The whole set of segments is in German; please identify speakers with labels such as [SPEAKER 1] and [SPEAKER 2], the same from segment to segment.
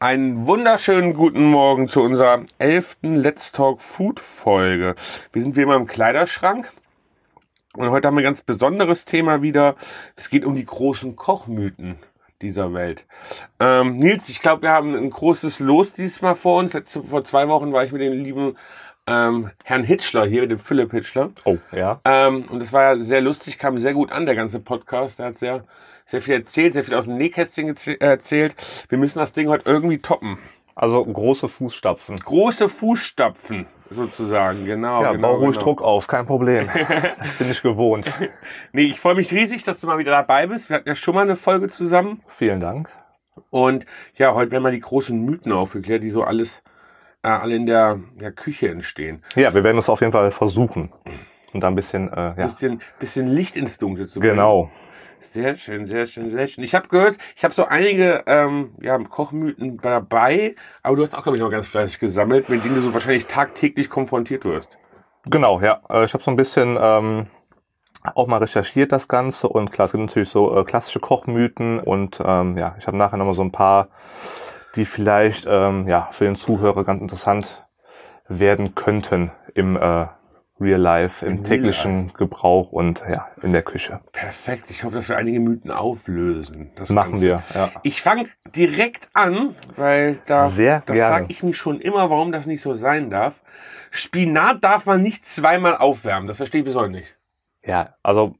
[SPEAKER 1] Einen wunderschönen guten Morgen zu unserer elften Let's Talk Food Folge. Wir sind wie immer im Kleiderschrank und heute haben wir ein ganz besonderes Thema wieder. Es geht um die großen Kochmythen dieser Welt. Ähm, Nils, ich glaube, wir haben ein großes Los diesmal vor uns. Letzte, vor zwei Wochen war ich mit dem lieben ähm, Herrn Hitchler hier, mit dem Philipp Hitchler.
[SPEAKER 2] Oh, ja.
[SPEAKER 1] Ähm, und das war ja sehr lustig, kam sehr gut an, der ganze Podcast. Der hat sehr, sehr viel erzählt, sehr viel aus dem Nähkästchen geze- erzählt. Wir müssen das Ding heute irgendwie toppen.
[SPEAKER 2] Also große Fußstapfen.
[SPEAKER 1] Große Fußstapfen, sozusagen, genau.
[SPEAKER 2] Ja,
[SPEAKER 1] genau,
[SPEAKER 2] bau ruhig
[SPEAKER 1] genau.
[SPEAKER 2] Druck auf, kein Problem. Das bin ich gewohnt.
[SPEAKER 1] Nee, ich freue mich riesig, dass du mal wieder dabei bist. Wir hatten ja schon mal eine Folge zusammen.
[SPEAKER 2] Vielen Dank.
[SPEAKER 1] Und ja, heute werden mal die großen Mythen aufgeklärt, die so alles, äh, alle in der, der Küche entstehen.
[SPEAKER 2] Ja, wir werden es auf jeden Fall versuchen. Und da ein bisschen, äh, ja.
[SPEAKER 1] Bisschen, bisschen Licht ins Dunkle zu bringen.
[SPEAKER 2] Genau.
[SPEAKER 1] Sehr schön, sehr schön, sehr schön. Ich habe gehört, ich habe so einige ähm, ja, Kochmythen dabei, aber du hast auch, glaube ich, noch ganz fleißig gesammelt, mit denen du so wahrscheinlich tagtäglich konfrontiert wirst.
[SPEAKER 2] Genau, ja. Äh, Ich habe so ein bisschen ähm, auch mal recherchiert das Ganze und klar, es gibt natürlich so äh, klassische Kochmythen und ähm, ja, ich habe nachher nochmal so ein paar, die vielleicht ähm, ja für den Zuhörer ganz interessant werden könnten im äh, Real Life, im
[SPEAKER 1] Real
[SPEAKER 2] täglichen Gebrauch und ja, in der Küche.
[SPEAKER 1] Perfekt. Ich hoffe, dass wir einige Mythen auflösen. Das
[SPEAKER 2] Machen
[SPEAKER 1] Ganze.
[SPEAKER 2] wir, ja.
[SPEAKER 1] Ich fange direkt an, weil da
[SPEAKER 2] Sehr
[SPEAKER 1] das frage ich mich schon immer, warum das nicht so sein darf. Spinat darf man nicht zweimal aufwärmen. Das verstehe ich bis heute nicht.
[SPEAKER 2] Ja, also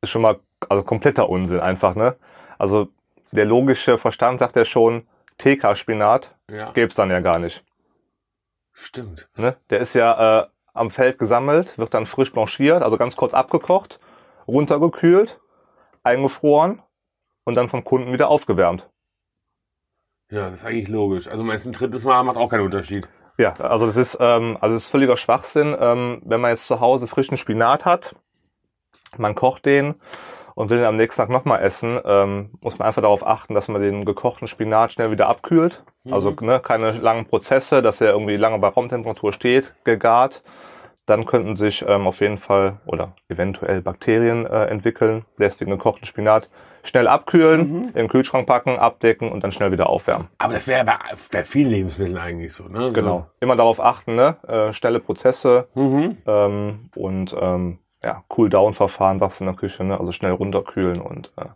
[SPEAKER 2] ist schon mal also kompletter Unsinn einfach, ne? Also der logische Verstand sagt ja schon, TK-Spinat
[SPEAKER 1] Ja,
[SPEAKER 2] gäb's dann ja gar nicht.
[SPEAKER 1] stimmt.
[SPEAKER 2] Ne? Der ist ja äh, am Feld gesammelt, wird dann frisch blanchiert, also ganz kurz abgekocht, runtergekühlt, eingefroren und dann vom Kunden wieder aufgewärmt.
[SPEAKER 1] Ja, das ist eigentlich logisch. Also meist ein drittes Mal macht auch keinen Unterschied.
[SPEAKER 2] Ja, also das ist ähm, also das ist völliger Schwachsinn, ähm, wenn man jetzt zu Hause frischen Spinat hat, man kocht den und will ihn am nächsten Tag nochmal essen, ähm, muss man einfach darauf achten, dass man den gekochten Spinat schnell wieder abkühlt. Also ne, keine langen Prozesse, dass er irgendwie lange bei Raumtemperatur steht, gegart. Dann könnten sich ähm, auf jeden Fall oder eventuell Bakterien äh, entwickeln. Lässt den gekochten Spinat schnell abkühlen, in den Kühlschrank packen, abdecken und dann schnell wieder aufwärmen.
[SPEAKER 1] Aber das wäre bei, bei vielen Lebensmitteln eigentlich so, ne?
[SPEAKER 2] Genau. Immer darauf achten, ne? Äh, schnelle Prozesse.
[SPEAKER 1] Mhm.
[SPEAKER 2] ähm, und ähm, ja, Cool-Down-Verfahren, was in der Küche, ne? also schnell runterkühlen und äh,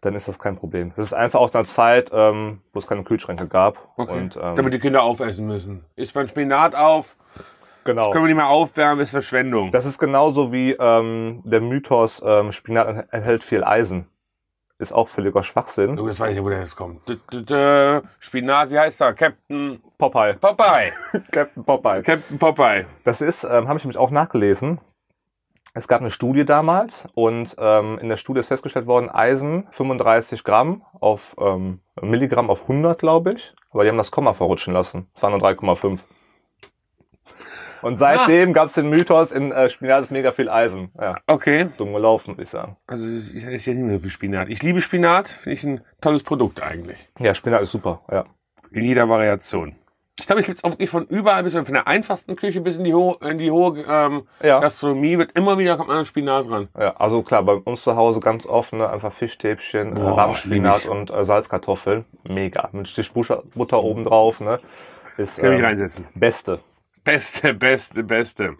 [SPEAKER 2] dann ist das kein Problem. Das ist einfach aus einer Zeit, ähm, wo es keine Kühlschränke gab.
[SPEAKER 1] Okay.
[SPEAKER 2] Und, ähm,
[SPEAKER 1] Damit die Kinder aufessen müssen. Isst man Spinat auf,
[SPEAKER 2] genau.
[SPEAKER 1] das können wir nicht mehr aufwärmen, ist Verschwendung.
[SPEAKER 2] Das ist genauso wie ähm, der Mythos, ähm, Spinat enthält viel Eisen. Ist auch völliger Schwachsinn.
[SPEAKER 1] Oh, das weiß ich ja, wo der jetzt kommt. D -d -d Spinat, wie heißt er? Captain
[SPEAKER 2] Popeye.
[SPEAKER 1] Popeye.
[SPEAKER 2] Captain Popeye.
[SPEAKER 1] Captain Popeye.
[SPEAKER 2] Das ist, ähm, habe ich nämlich auch nachgelesen. Es gab eine Studie damals und ähm, in der Studie ist festgestellt worden, Eisen 35 Gramm auf ähm, Milligramm auf 100, glaube ich. Aber die haben das Komma verrutschen lassen. Es waren nur 3,5. Und seitdem gab es den Mythos, in äh, Spinat ist mega viel Eisen. Ja,
[SPEAKER 1] Okay.
[SPEAKER 2] dumm gelaufen, würde ich sagen.
[SPEAKER 1] Also ich esse ja nicht mehr so viel Spinat. Ich liebe Spinat, finde ich ein tolles Produkt eigentlich.
[SPEAKER 2] Ja, Spinat ist super, ja.
[SPEAKER 1] In jeder Variation. Ich glaube, ich gibt es auch wirklich von überall bis von der einfachsten Küche bis in die hohe, in die hohe ähm,
[SPEAKER 2] Ja.
[SPEAKER 1] Gastronomie wird immer wieder kommt man an Spinat ran.
[SPEAKER 2] ja. Also klar, bei uns zu Hause ganz offen, ne? einfach Fischstäbchen, äh,
[SPEAKER 1] Boah,
[SPEAKER 2] Rahmspinat
[SPEAKER 1] lieb ich.
[SPEAKER 2] und äh, Salzkartoffeln. Mega. Mit Stich Butter, Butter oben drauf, ne? Ist
[SPEAKER 1] Kann ich
[SPEAKER 2] ähm,
[SPEAKER 1] reinsetzen.
[SPEAKER 2] beste.
[SPEAKER 1] Beste, beste, beste.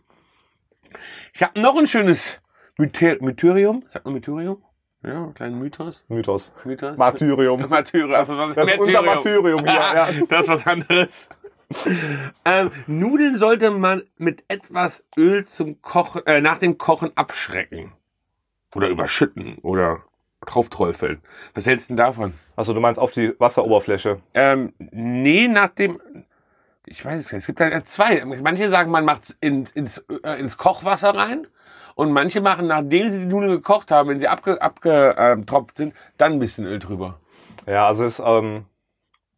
[SPEAKER 1] Ich habe noch ein schönes Mythe Mytherium. Sagt man Mytherium? Ja, einen kleinen Mythos.
[SPEAKER 2] Mythos.
[SPEAKER 1] Mythos.
[SPEAKER 2] Martyrium.
[SPEAKER 1] Martyrium. Also was
[SPEAKER 2] Das ist unser Martyrium hier, ja.
[SPEAKER 1] Das ist was anderes. ähm, Nudeln sollte man mit etwas Öl zum Kochen, äh, nach dem Kochen abschrecken. Oder überschütten oder draufträufeln. Was hältst du denn davon?
[SPEAKER 2] Also du meinst auf die Wasseroberfläche.
[SPEAKER 1] Ähm, nee, nach dem. Ich weiß es nicht. Es gibt ja zwei. Manche sagen, man macht in, ins, äh, ins Kochwasser rein. Und manche machen, nachdem sie die Nudeln gekocht haben, wenn sie abge, abgetropft sind, dann ein bisschen Öl drüber.
[SPEAKER 2] Ja, also ist ähm,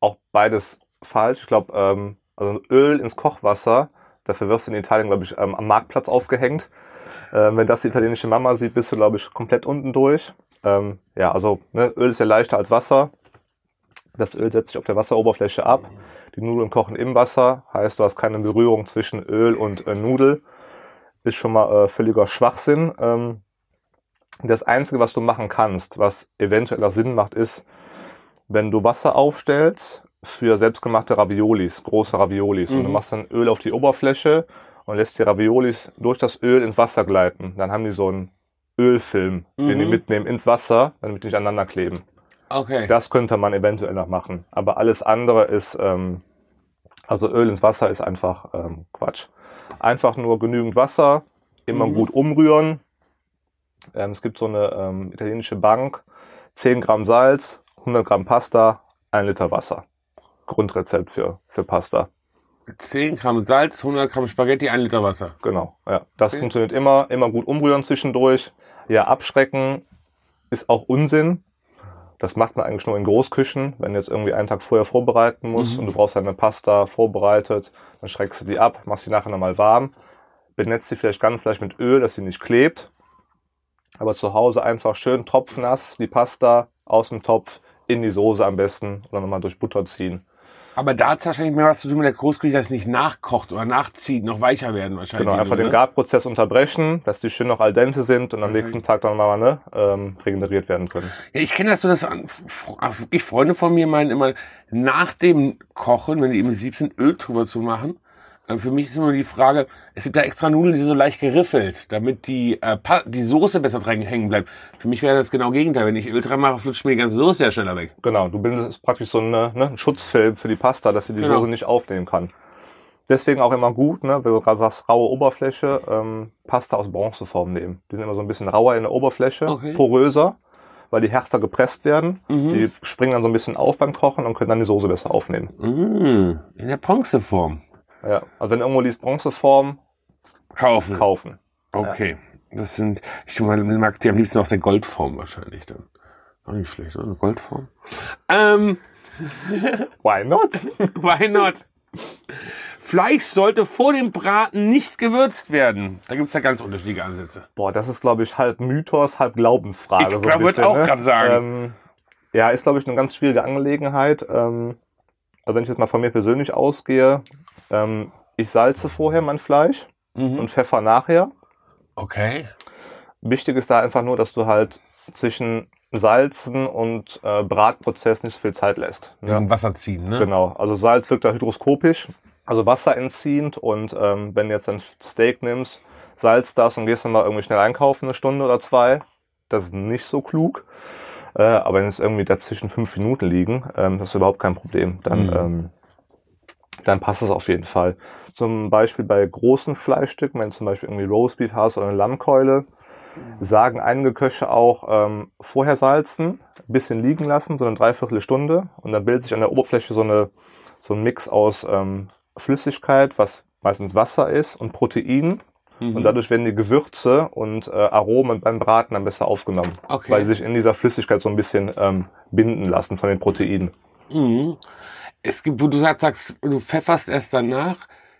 [SPEAKER 2] auch beides falsch. Ich glaube, ähm, also Öl ins Kochwasser, dafür wirst du in Italien, glaube ich, am Marktplatz aufgehängt. Ähm, wenn das die italienische Mama sieht, bist du, glaube ich, komplett unten durch. Ähm, ja, also ne, Öl ist ja leichter als Wasser. Das Öl setzt sich auf der Wasseroberfläche ab. Die Nudeln kochen im Wasser, heißt, du hast keine Berührung zwischen Öl und äh, Nudel. Ist schon mal äh, völliger Schwachsinn. Ähm, das Einzige, was du machen kannst, was eventueller Sinn macht, ist, wenn du Wasser aufstellst, für selbstgemachte Raviolis, große Raviolis. Und du
[SPEAKER 1] Mhm.
[SPEAKER 2] machst dann Öl auf die Oberfläche und lässt die Raviolis durch das Öl ins Wasser gleiten. Dann haben die so einen Ölfilm, den die
[SPEAKER 1] Mhm.
[SPEAKER 2] mitnehmen ins Wasser, damit die nicht aneinander kleben.
[SPEAKER 1] Okay.
[SPEAKER 2] Das könnte man eventuell noch machen. Aber alles andere ist, ähm, also Öl ins Wasser ist einfach ähm, Quatsch. Einfach nur genügend Wasser, immer
[SPEAKER 1] Mhm.
[SPEAKER 2] gut umrühren. Ähm, es gibt so eine ähm, italienische Bank, 10 Gramm Salz, 100 Gramm Pasta, 1 Liter Wasser. Grundrezept für, für Pasta.
[SPEAKER 1] 10 Gramm Salz, 100 Gramm Spaghetti, 1 Liter Wasser.
[SPEAKER 2] Genau, ja. Das
[SPEAKER 1] Okay.
[SPEAKER 2] funktioniert immer, immer gut umrühren zwischendurch. Ja, abschrecken ist auch Unsinn. Das macht man eigentlich nur in Großküchen, wenn du jetzt irgendwie einen Tag vorher vorbereiten musst
[SPEAKER 1] Mhm.
[SPEAKER 2] und du brauchst deine Pasta vorbereitet, dann schreckst du die ab, machst die nachher nochmal warm, benetzt sie vielleicht ganz leicht mit Öl, dass sie nicht klebt. Aber zu Hause einfach schön tropfnass die Pasta aus dem Topf in die Soße am besten dann nochmal durch Butter ziehen.
[SPEAKER 1] Aber da hat wahrscheinlich mehr was zu tun mit der Großküche, dass es nicht nachkocht oder nachzieht, noch weicher werden wahrscheinlich.
[SPEAKER 2] Genau, einfach
[SPEAKER 1] so,
[SPEAKER 2] den
[SPEAKER 1] ne?
[SPEAKER 2] Garprozess unterbrechen, dass die schön noch al dente sind und am nächsten Tag dann mal ne, ähm, regeneriert werden können.
[SPEAKER 1] Ja, ich kenne das so, dass wirklich Freunde von mir meinen immer, nach dem Kochen, wenn die im Sieb sind, Öl drüber zu machen. Äh, Für mich ist immer die Frage, es gibt da extra Nudeln, die so leicht geriffelt, damit die, äh, die Soße besser dran hängen bleibt. Für mich wäre das genau Gegenteil. Wenn ich Öl dran mache, flutscht mir die ganze Soße ja schneller weg.
[SPEAKER 2] Genau, du bildest praktisch so eine, ne, ein Schutzfilm für die Pasta, dass sie die
[SPEAKER 1] Genau.
[SPEAKER 2] Soße nicht aufnehmen kann. Deswegen auch immer gut, ne, wenn du gerade sagst, raue Oberfläche, ähm, Pasta aus Bronzeform nehmen. Die sind immer so ein bisschen rauer in der Oberfläche,
[SPEAKER 1] Okay.
[SPEAKER 2] poröser, weil die härter gepresst werden.
[SPEAKER 1] Mhm.
[SPEAKER 2] Die springen dann so ein bisschen auf beim Kochen und können dann die Soße besser aufnehmen.
[SPEAKER 1] Mm, in der Bronzeform.
[SPEAKER 2] Ja, also wenn irgendwo liest Bronzeform,
[SPEAKER 1] Kaufen.
[SPEAKER 2] kaufen.
[SPEAKER 1] Okay. Das sind, ich mag die am liebsten aus der Goldform wahrscheinlich dann. Auch nicht schlecht, oder? Goldform. Ähm,
[SPEAKER 2] Why not?
[SPEAKER 1] why not? Fleisch sollte vor dem Braten nicht gewürzt werden. Da gibt's ja ganz unterschiedliche Ansätze.
[SPEAKER 2] Boah, das ist, glaube ich, halb Mythos, halb Glaubensfrage.
[SPEAKER 1] Ich
[SPEAKER 2] so bisschen,
[SPEAKER 1] auch
[SPEAKER 2] ne?
[SPEAKER 1] grad sagen.
[SPEAKER 2] Ähm, ja, ist, glaube ich, eine ganz schwierige Angelegenheit. Ähm, also wenn ich jetzt mal von mir persönlich ausgehe, ähm, ich salze vorher mein Fleisch
[SPEAKER 1] Mhm.
[SPEAKER 2] und pfeffer nachher.
[SPEAKER 1] Okay.
[SPEAKER 2] Wichtig ist da einfach nur, dass du halt zwischen Salzen und äh, Bratprozess nicht so viel Zeit lässt.
[SPEAKER 1] Ja.
[SPEAKER 2] Ne?
[SPEAKER 1] Wasser ziehen, ne?
[SPEAKER 2] Genau. Also Salz wirkt da hydroskopisch, also wasserentziehend. Und ähm, wenn du jetzt ein Steak nimmst, salz das und gehst dann mal irgendwie schnell einkaufen, eine Stunde oder zwei, das ist nicht so klug. Äh, aber wenn es irgendwie dazwischen fünf Minuten liegen, ähm, das ist überhaupt kein Problem. Dann,
[SPEAKER 1] Mhm.
[SPEAKER 2] ähm, dann passt es auf jeden Fall. Zum Beispiel bei großen Fleischstücken, wenn du zum Beispiel irgendwie Roastbeef hast oder eine Lammkeule, sagen einige Köche auch ähm, vorher salzen, ein bisschen liegen lassen, so eine Dreiviertelstunde und dann bildet sich an der Oberfläche so, eine, so ein Mix aus ähm, Flüssigkeit, was meistens Wasser ist und Protein
[SPEAKER 1] Mhm.
[SPEAKER 2] und dadurch werden die Gewürze und äh, Aromen beim Braten dann besser aufgenommen,
[SPEAKER 1] Okay.
[SPEAKER 2] weil die sich in dieser Flüssigkeit so ein bisschen ähm, binden lassen von den Proteinen.
[SPEAKER 1] Mhm. Es gibt, wo du sagst, du pfefferst erst danach.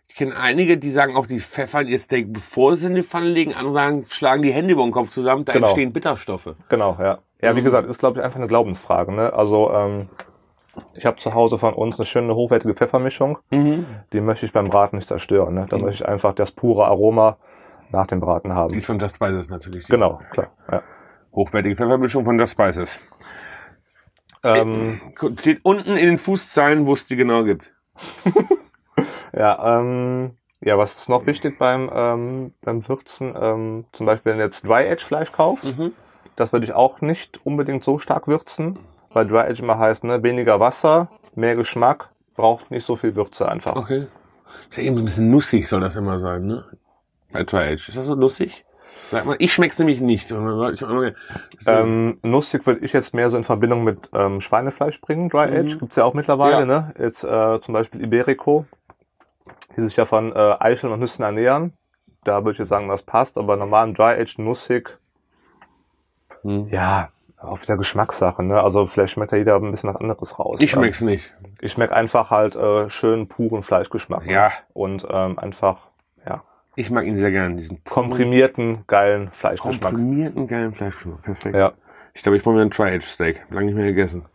[SPEAKER 1] Ich kenne einige, die sagen auch, die pfeffern ihr Steak, bevor sie in die Pfanne legen. Andere sagen, schlagen die Hände über den Kopf zusammen, da
[SPEAKER 2] Genau.
[SPEAKER 1] entstehen Bitterstoffe.
[SPEAKER 2] Genau, ja. Ja, wie
[SPEAKER 1] Mhm.
[SPEAKER 2] gesagt, ist glaube ich einfach eine Glaubensfrage. Ne? Also ähm, ich habe zu Hause von uns eine schöne hochwertige Pfeffermischung.
[SPEAKER 1] Mhm.
[SPEAKER 2] Die möchte ich beim Braten nicht zerstören. Ne? Da
[SPEAKER 1] Mhm.
[SPEAKER 2] möchte ich einfach das pure Aroma nach dem Braten
[SPEAKER 1] Die
[SPEAKER 2] haben.
[SPEAKER 1] ist von Just Spices natürlich.
[SPEAKER 2] Genau, klar. Ja.
[SPEAKER 1] Hochwertige Pfeffermischung von Just Spices.
[SPEAKER 2] Ähm,
[SPEAKER 1] Steht unten in den Fußzeilen, wo es die genau gibt.
[SPEAKER 2] ja, ähm, ja, was ist noch wichtig beim, ähm, beim Würzen? Ähm, zum Beispiel, wenn du jetzt Dry Edge Fleisch kaufst,
[SPEAKER 1] Mhm.
[SPEAKER 2] das würde ich auch nicht unbedingt so stark würzen, weil Dry Edge immer heißt, ne, weniger Wasser, mehr Geschmack, braucht nicht so viel Würze einfach.
[SPEAKER 1] Okay. Ist ja eben so ein bisschen nussig, soll das immer sein, ne? Bei Dry Age. Ist das so nussig? Sag mal, ich schmeck's nämlich nicht.
[SPEAKER 2] Ähm, nussig würde ich jetzt mehr so in Verbindung mit ähm, Schweinefleisch bringen. Dry Age
[SPEAKER 1] Mhm.
[SPEAKER 2] gibt's ja auch mittlerweile.
[SPEAKER 1] Ja.
[SPEAKER 2] Ne? Jetzt äh, zum Beispiel Iberico, die sich ja von äh, Eicheln und Nüssen ernähren. Da würde ich jetzt sagen, das passt. Aber normalen Dry Age nussig,
[SPEAKER 1] Hm.
[SPEAKER 2] ja, auch wieder Geschmackssache. Ne? Also vielleicht schmeckt da jeder ein bisschen was anderes raus.
[SPEAKER 1] Ich
[SPEAKER 2] Ähm,
[SPEAKER 1] schmeck's nicht.
[SPEAKER 2] Ich schmeck einfach halt äh, schön puren Fleischgeschmack. ne?
[SPEAKER 1] Ja.
[SPEAKER 2] Und ähm, einfach
[SPEAKER 1] Ich mag ihn sehr gern, diesen
[SPEAKER 2] komprimierten, geilen Fleischgeschmack.
[SPEAKER 1] komprimierten geilen Fleischgeschmack. Perfekt.
[SPEAKER 2] Ja.
[SPEAKER 1] Ich glaube, ich brauche mir ein Tri-Age Steak. Lange nicht mehr gegessen.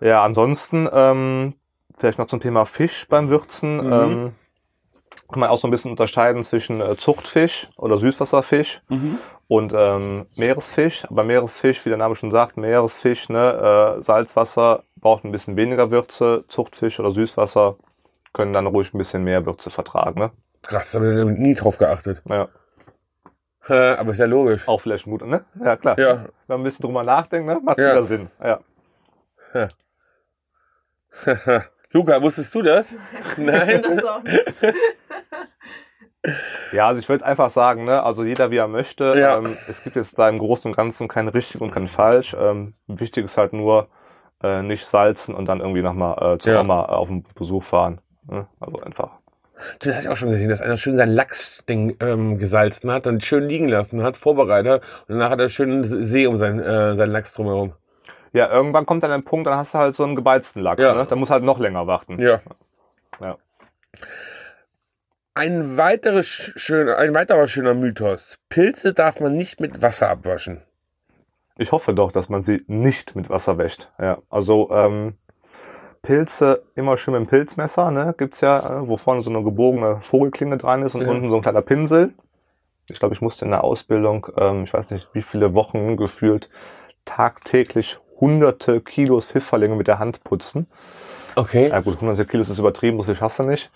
[SPEAKER 2] Ja, ansonsten ähm, vielleicht noch zum Thema Fisch beim Würzen.
[SPEAKER 1] Mhm.
[SPEAKER 2] Ähm, kann man auch so ein bisschen unterscheiden zwischen äh, Zuchtfisch oder Süßwasserfisch und ähm, Meeresfisch. Aber Meeresfisch, wie der Name schon sagt, Meeresfisch, ne, äh, Salzwasser, braucht ein bisschen weniger Würze. Zuchtfisch oder Süßwasser können dann ruhig ein bisschen mehr Würze vertragen. Ne?
[SPEAKER 1] Krass, da habe ich nie drauf geachtet.
[SPEAKER 2] Ja,
[SPEAKER 1] Äh, Aber ist ja logisch.
[SPEAKER 2] auch vielleicht gut, ne? Ja, klar.
[SPEAKER 1] Ja.
[SPEAKER 2] Wenn man ein bisschen drüber nachdenkt, ne? macht
[SPEAKER 1] Ja.
[SPEAKER 2] wieder Sinn. Ja.
[SPEAKER 1] Luca, wusstest du das? Nein.
[SPEAKER 3] Das auch nicht.
[SPEAKER 2] Ja, also ich würde einfach sagen, ne, also jeder wie er möchte.
[SPEAKER 1] Ja.
[SPEAKER 2] Ähm, es gibt jetzt da im Großen und Ganzen kein richtig und kein falsch. Ähm, wichtig ist halt nur äh, nicht salzen und dann irgendwie nochmal äh, zur
[SPEAKER 1] Ja.
[SPEAKER 2] Oma äh, auf den Besuch fahren. Ne? Also einfach.
[SPEAKER 1] Das hatte ich auch schon gesehen, dass einer schön sein Lachsding ähm, gesalzen hat, dann schön liegen lassen hat, vorbereitet und danach hat er schön See um sein, äh, seinen Lachs drumherum.
[SPEAKER 2] Ja, irgendwann kommt dann ein Punkt, dann hast du halt so einen gebeizten Lachs.
[SPEAKER 1] Ja.
[SPEAKER 2] Ne? Da muss halt noch länger warten.
[SPEAKER 1] Ja.
[SPEAKER 2] Ja.
[SPEAKER 1] Ein, weiteres schön, ein weiterer schöner Mythos. Pilze darf man nicht mit Wasser abwaschen.
[SPEAKER 2] Ich hoffe doch, dass man sie nicht mit Wasser wäscht. Ja, also ähm, Pilze immer schön mit dem Pilzmesser, ne? Gibt's ja, äh, wo vorne so eine gebogene Vogelklinge dran ist und
[SPEAKER 1] Ja.
[SPEAKER 2] unten so ein kleiner Pinsel. Ich glaube, ich musste in der Ausbildung, ähm, ich weiß nicht, wie viele Wochen gefühlt, tagtäglich hunderte Kilos Pfifferlinge mit der Hand putzen.
[SPEAKER 1] Okay.
[SPEAKER 2] Ja gut, hunderte Kilos ist übertrieben, viel schaffst du nicht.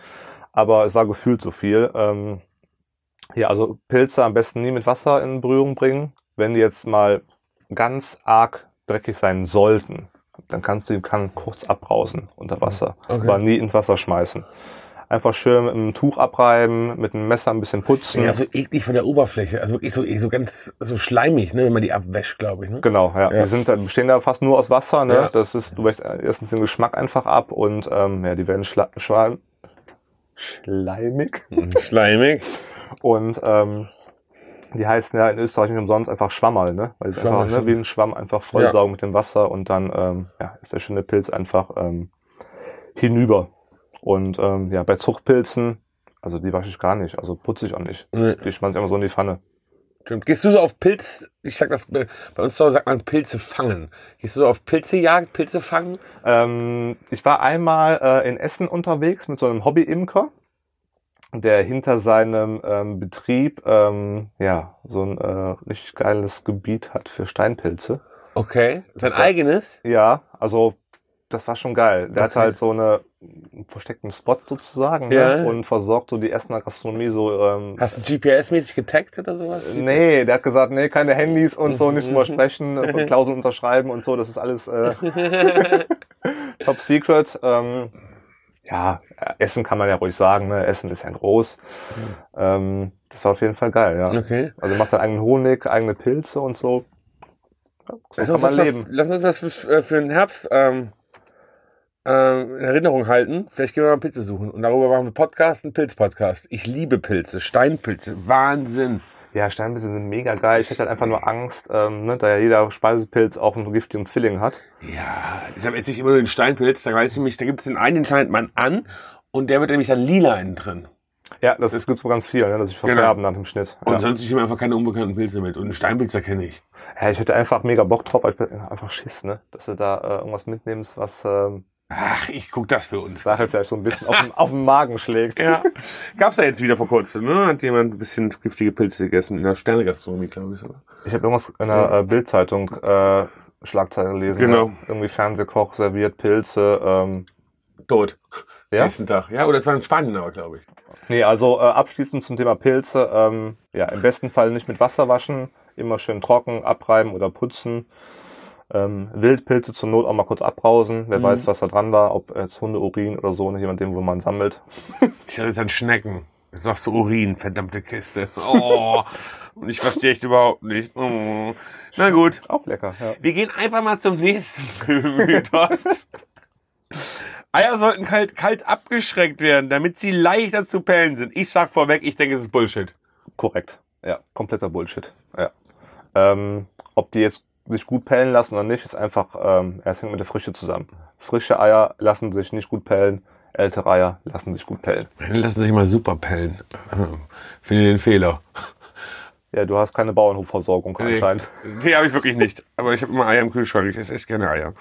[SPEAKER 2] Aber es war gefühlt so viel. Ähm, ja, also Pilze am besten nie mit Wasser in Berührung bringen. Wenn die jetzt mal ganz arg dreckig sein sollten, dann kannst du die kann kurz abbrausen unter Wasser,
[SPEAKER 1] Okay.
[SPEAKER 2] aber nie ins Wasser schmeißen. Einfach schön mit einem Tuch abreiben, mit einem Messer ein bisschen putzen.
[SPEAKER 1] Ja, so eklig von der Oberfläche. Also wirklich so, so ganz so schleimig, ne, wenn man die abwäscht, glaube ich. Ne?
[SPEAKER 2] Genau, ja.
[SPEAKER 1] Ja.
[SPEAKER 2] Die sind bestehen da fast nur aus Wasser, ne?
[SPEAKER 1] Ja.
[SPEAKER 2] Das ist, du wäschst erstens den Geschmack einfach ab und ähm, ja, die werden schla schleim schleimig.
[SPEAKER 1] Schleimig.
[SPEAKER 2] Und ähm, die heißen ja in Österreich nicht umsonst einfach Schwammerl, ne? Weil sie einfach ne, wie ein Schwamm einfach vollsaugen mit dem Wasser und dann ähm, ja, ist der schöne Pilz einfach ähm, hinüber. Und ähm, ja, bei Zuchtpilzen, also die wasche ich gar nicht, also putze ich auch nicht.
[SPEAKER 1] Nee.
[SPEAKER 2] Die schmeiße ich einfach so in die Pfanne.
[SPEAKER 1] Stimmt. Gehst du so auf Pilz, ich sag das, bei uns Hause sagt man Pilze fangen. Gehst du so auf Pilzejagd, Pilze fangen?
[SPEAKER 2] Ähm, ich war einmal äh, in Essen unterwegs mit so einem Hobby-Imker, der hinter seinem ähm, Betrieb ähm, ja so ein äh, richtig geiles Gebiet hat für Steinpilze.
[SPEAKER 1] Okay. Sein eigenes?
[SPEAKER 2] Ja, also das war schon geil. Der
[SPEAKER 1] Okay.
[SPEAKER 2] hat halt so eine einen versteckten Spot sozusagen
[SPEAKER 1] Ja.
[SPEAKER 2] ne? und versorgt so die Essener Gastronomie so. Ähm,
[SPEAKER 1] Hast du GPS-mäßig getaggt oder sowas?
[SPEAKER 2] Nee, der hat gesagt, nee, keine Handys und so, nicht drüber sprechen, äh, Klauseln unterschreiben und so, das ist alles äh, top secret. Ähm, ja, äh, Essen kann man ja ruhig sagen, ne? Essen ist ja groß. Ähm, das war auf jeden Fall geil, ja.
[SPEAKER 1] Okay.
[SPEAKER 2] Also macht seinen eigenen Honig, eigene Pilze und so. Ja, so
[SPEAKER 1] Lass
[SPEAKER 2] kann
[SPEAKER 1] uns,
[SPEAKER 2] man leben.
[SPEAKER 1] Mal, lass uns das für, äh, für den Herbst ähm, ähm, in Erinnerung halten. Vielleicht gehen wir mal Pilze suchen. Und darüber machen wir Podcast, einen Pilz-Podcast. Ich liebe Pilze, Steinpilze. Wahnsinn.
[SPEAKER 2] Ja, Steinpilze sind mega geil. Ich hätte halt einfach nur Angst, ähm, ne, da ja jeder Speisepilz auch einen giftigen Zwilling hat.
[SPEAKER 1] Ja, ich habe jetzt nicht immer nur den Steinpilz. Da weiß ich mich, da gibt es den einen, den schneidet man an. Und der wird nämlich dann lila innen drin.
[SPEAKER 2] Ja, das ist gibt's wohl ganz viel, ne, dass ich
[SPEAKER 1] Genau.
[SPEAKER 2] verfärben nach dem Schnitt.
[SPEAKER 1] Und
[SPEAKER 2] Ja.
[SPEAKER 1] sonst ich immer einfach keine unbekannten Pilze mit. Und einen Steinpilz erkenne ich.
[SPEAKER 2] ja, ich hätte einfach mega Bock drauf, weil ich bin einfach Schiss, ne, dass du da äh, irgendwas mitnimmst, was ähm,
[SPEAKER 1] Ach, ich guck das für uns.
[SPEAKER 2] Sache vielleicht so ein bisschen auf den, auf den Magen schlägt.
[SPEAKER 1] Ja. Gab's ja jetzt wieder vor kurzem, ne? Hat jemand ein bisschen giftige Pilze gegessen in der Sternegastronomie, glaube ich.
[SPEAKER 2] Ich habe irgendwas in der äh, Bildzeitung äh, Schlagzeile gelesen.
[SPEAKER 1] Genau.
[SPEAKER 2] Ne? Irgendwie Fernsehkoch serviert Pilze. Ähm,
[SPEAKER 1] Tot.
[SPEAKER 2] ja?
[SPEAKER 1] Nächsten Tag. Ja, oder es war in Spanien aber, glaube ich.
[SPEAKER 2] Nee, also äh, abschließend zum Thema Pilze. Ähm, ja, im besten Fall nicht mit Wasser waschen, immer schön trocken abreiben oder putzen. Ähm, Wildpilze zur Not auch mal kurz abbrausen. Wer
[SPEAKER 1] Mhm.
[SPEAKER 2] weiß, was da dran war, ob jetzt Hundeurin oder so, ne, je nachdem, wo man sammelt.
[SPEAKER 1] Ich hatte dann Schnecken. Jetzt sagst du Urin, verdammte Kiste. Oh. Und ich verstehe echt überhaupt nicht. Oh. Na gut.
[SPEAKER 2] Auch lecker, ja.
[SPEAKER 1] Wir gehen einfach mal zum nächsten Mythos. Eier sollten kalt, kalt abgeschreckt werden, damit sie leichter zu pellen sind. Ich sag vorweg, ich denke, es ist Bullshit.
[SPEAKER 2] Korrekt. Ja, kompletter Bullshit. Ja. Ähm, ob die jetzt sich gut pellen lassen oder nicht, ist einfach, ähm, es hängt mit der Frische zusammen. Frische Eier lassen sich nicht gut pellen, ältere Eier lassen sich gut pellen.
[SPEAKER 1] Dann lassen sich mal super pellen. Finde den Fehler.
[SPEAKER 2] Ja, du hast keine Bauernhofversorgung
[SPEAKER 1] Nee.
[SPEAKER 2] anscheinend.
[SPEAKER 1] Die habe ich wirklich nicht. Aber ich habe immer Eier im Kühlschrank. Ich esse echt gerne Eier.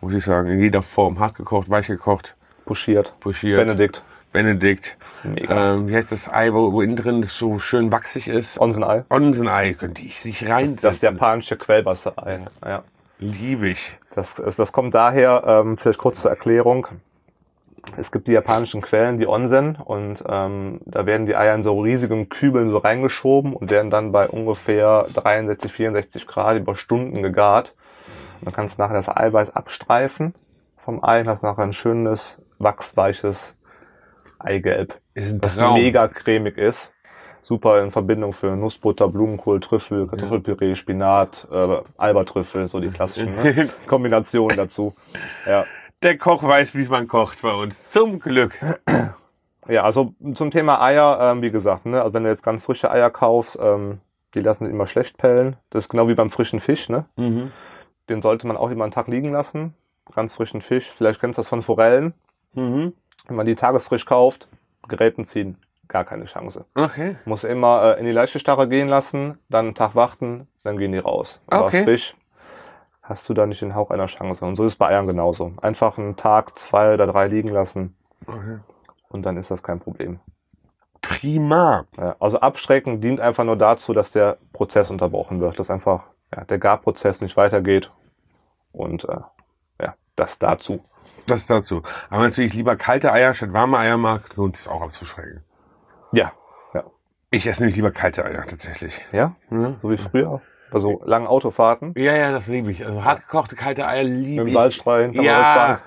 [SPEAKER 1] Muss ich sagen. In jeder Form. Hart gekocht, weich gekocht,
[SPEAKER 2] Puschiert.
[SPEAKER 1] pochiert.
[SPEAKER 2] Benedikt.
[SPEAKER 1] Benedikt.
[SPEAKER 2] Mega.
[SPEAKER 1] Ähm, wie heißt das Ei, wo, wo innen drin das so schön wachsig ist?
[SPEAKER 2] Onsenei.
[SPEAKER 1] Onsenei könnte ich sich
[SPEAKER 2] Das,
[SPEAKER 1] reinsetzen.
[SPEAKER 2] das japanische Quellwasserei. Ja.
[SPEAKER 1] Liebe ich.
[SPEAKER 2] Das, das, das kommt daher, ähm, vielleicht kurz zur Erklärung. Es gibt die japanischen Quellen, die Onsen, und ähm, da werden die Eier in so riesigen Kübeln so reingeschoben und werden dann bei ungefähr 63, 64 Grad über Stunden gegart. Und dann kannst du nachher das Eiweiß abstreifen vom Ei und hast nachher ein schönes, wachsweiches Eigelb, das mega cremig ist. Super in Verbindung für Nussbutter, Blumenkohl, Trüffel, Kartoffelpüree, Spinat, äh, Albertrüffel, so die klassischen ne? Kombinationen dazu. Ja.
[SPEAKER 1] Der Koch weiß, wie man kocht bei uns. Zum Glück.
[SPEAKER 2] Ja, also zum Thema Eier, ähm, wie gesagt, ne, also wenn du jetzt ganz frische Eier kaufst, ähm, die lassen sich immer schlecht pellen. Das ist genau wie beim frischen Fisch, ne?
[SPEAKER 1] Mhm.
[SPEAKER 2] Den sollte man auch immer einen Tag liegen lassen. Ganz frischen Fisch. Vielleicht kennst du das von Forellen.
[SPEAKER 1] Mhm.
[SPEAKER 2] Wenn man die tagesfrisch kauft, Geräten ziehen, gar keine Chance.
[SPEAKER 1] Okay.
[SPEAKER 2] Muss immer äh, in die Leichtestarre gehen lassen, dann einen Tag warten, dann gehen die raus. Aber
[SPEAKER 1] Okay.
[SPEAKER 2] frisch hast du da nicht den Hauch einer Chance. Und so ist es bei Eiern genauso. Einfach einen Tag, zwei oder drei liegen lassen
[SPEAKER 1] okay.
[SPEAKER 2] und dann ist das kein Problem.
[SPEAKER 1] Prima.
[SPEAKER 2] Ja, also abschrecken dient einfach nur dazu, dass der Prozess unterbrochen wird, dass einfach ja, der Garprozess nicht weitergeht und äh, ja, das dazu.
[SPEAKER 1] Das dazu. Aber natürlich lieber kalte Eier statt warme Eier mag, lohnt es auch abzuschrecken.
[SPEAKER 2] Ja, ja,
[SPEAKER 1] Ich esse nämlich lieber kalte Eier tatsächlich.
[SPEAKER 2] ja,
[SPEAKER 1] Ja,
[SPEAKER 2] so wie früher bei so langen Autofahrten
[SPEAKER 1] ja, ja das liebe ich. Also hart gekochte kalte Eier
[SPEAKER 2] mit
[SPEAKER 1] liebe ich.
[SPEAKER 2] Salzstreu hinterm
[SPEAKER 1] Ja.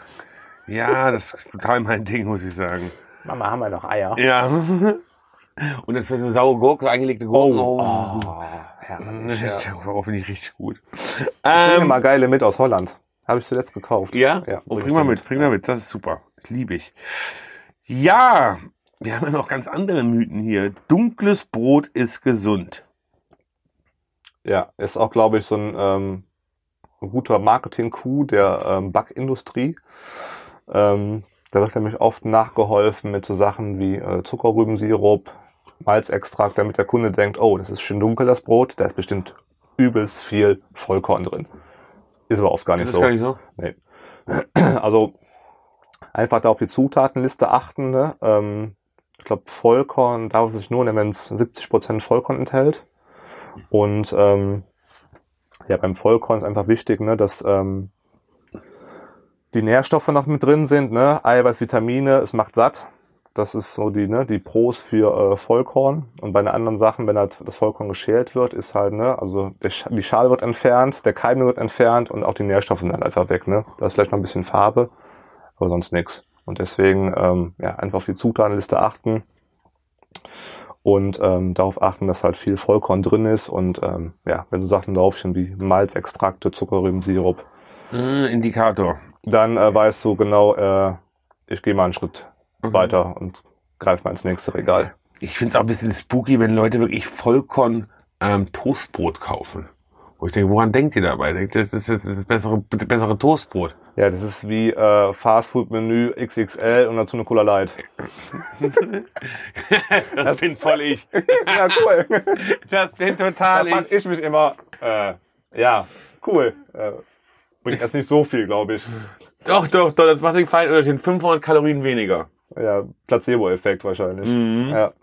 [SPEAKER 1] Ja, das ist total mein Ding, muss ich sagen.
[SPEAKER 2] Mama, haben wir noch Eier?
[SPEAKER 1] Ja. Und jetzt so saure Gurke, eingelegte Gurken.
[SPEAKER 2] Oh,
[SPEAKER 1] Oh.
[SPEAKER 2] oh, ja.
[SPEAKER 1] Darauf finde ich richtig gut.
[SPEAKER 2] Mir
[SPEAKER 1] Ähm,
[SPEAKER 2] mal geile mit aus Holland. Habe ich zuletzt gekauft.
[SPEAKER 1] ja?
[SPEAKER 2] Ja,
[SPEAKER 1] oh,
[SPEAKER 2] bring
[SPEAKER 1] mal mit, bring mal mit. Das ist super. Liebe ich. Ja, wir haben ja noch ganz andere Mythen hier. Dunkles Brot ist gesund.
[SPEAKER 2] Ja, ist auch, glaube ich, so ein, ähm, ein guter Marketing-Coup der ähm, Backindustrie. Ähm, da wird nämlich oft nachgeholfen mit so Sachen wie äh, Zuckerrübensirup, Malzextrakt, damit der Kunde denkt, oh, das ist schön dunkel, das Brot, da ist bestimmt übelst viel Vollkorn drin. Ist aber oft gar nicht
[SPEAKER 1] Das
[SPEAKER 2] so.
[SPEAKER 1] ist gar nicht so.
[SPEAKER 2] Nee. Also einfach da auf die Zutatenliste achten. Ne? Ähm, ich glaube, Vollkorn darf es sich nur nehmen, wenn es 70% Vollkorn enthält. Und ähm, ja, beim Vollkorn ist einfach wichtig, ne, dass ähm, die Nährstoffe noch mit drin sind, ne? Eiweiß, Vitamine, es macht satt. Das ist so die, ne, die Pros für äh, Vollkorn. Und bei den anderen Sachen, wenn halt das Vollkorn geschält wird, ist halt, ne, also Sch die Schale wird entfernt, der Keim wird entfernt und auch die Nährstoffe sind halt einfach weg, ne. Da ist vielleicht noch ein bisschen Farbe, aber sonst nix. Und deswegen, ähm, ja, einfach auf die Zutatenliste achten und ähm, darauf achten, dass halt viel Vollkorn drin ist und ähm, ja, wenn so Sachen draufstehen wie Malzextrakte, Zuckerrübensirup,
[SPEAKER 1] Äh, Indikator.
[SPEAKER 2] dann äh, weißt du genau, äh, ich gehe mal einen Schritt
[SPEAKER 1] Mhm.
[SPEAKER 2] weiter und greife mal ins nächste Regal.
[SPEAKER 1] Ich finde es auch ein bisschen spooky, wenn Leute wirklich Vollkorn ähm, Toastbrot kaufen. Wo ich denke, woran denkt ihr dabei? Denkt ihr, das ist das bessere, das bessere Toastbrot?
[SPEAKER 2] Ja, das ist wie äh, Fastfood-Menü XXL und dazu eine Cola Light.
[SPEAKER 1] Das bin voll ich.
[SPEAKER 2] ja, cool.
[SPEAKER 1] Das bin
[SPEAKER 2] da
[SPEAKER 1] total
[SPEAKER 2] fand
[SPEAKER 1] ich.
[SPEAKER 2] ich mich immer, äh, ja, cool. Äh, bringt erst nicht so viel, glaube ich.
[SPEAKER 1] Doch, doch, doch, das macht den feinen Unterschied. 500 Kalorien weniger.
[SPEAKER 2] Ja, Placebo-Effekt wahrscheinlich.
[SPEAKER 1] Mhm.
[SPEAKER 2] Ja.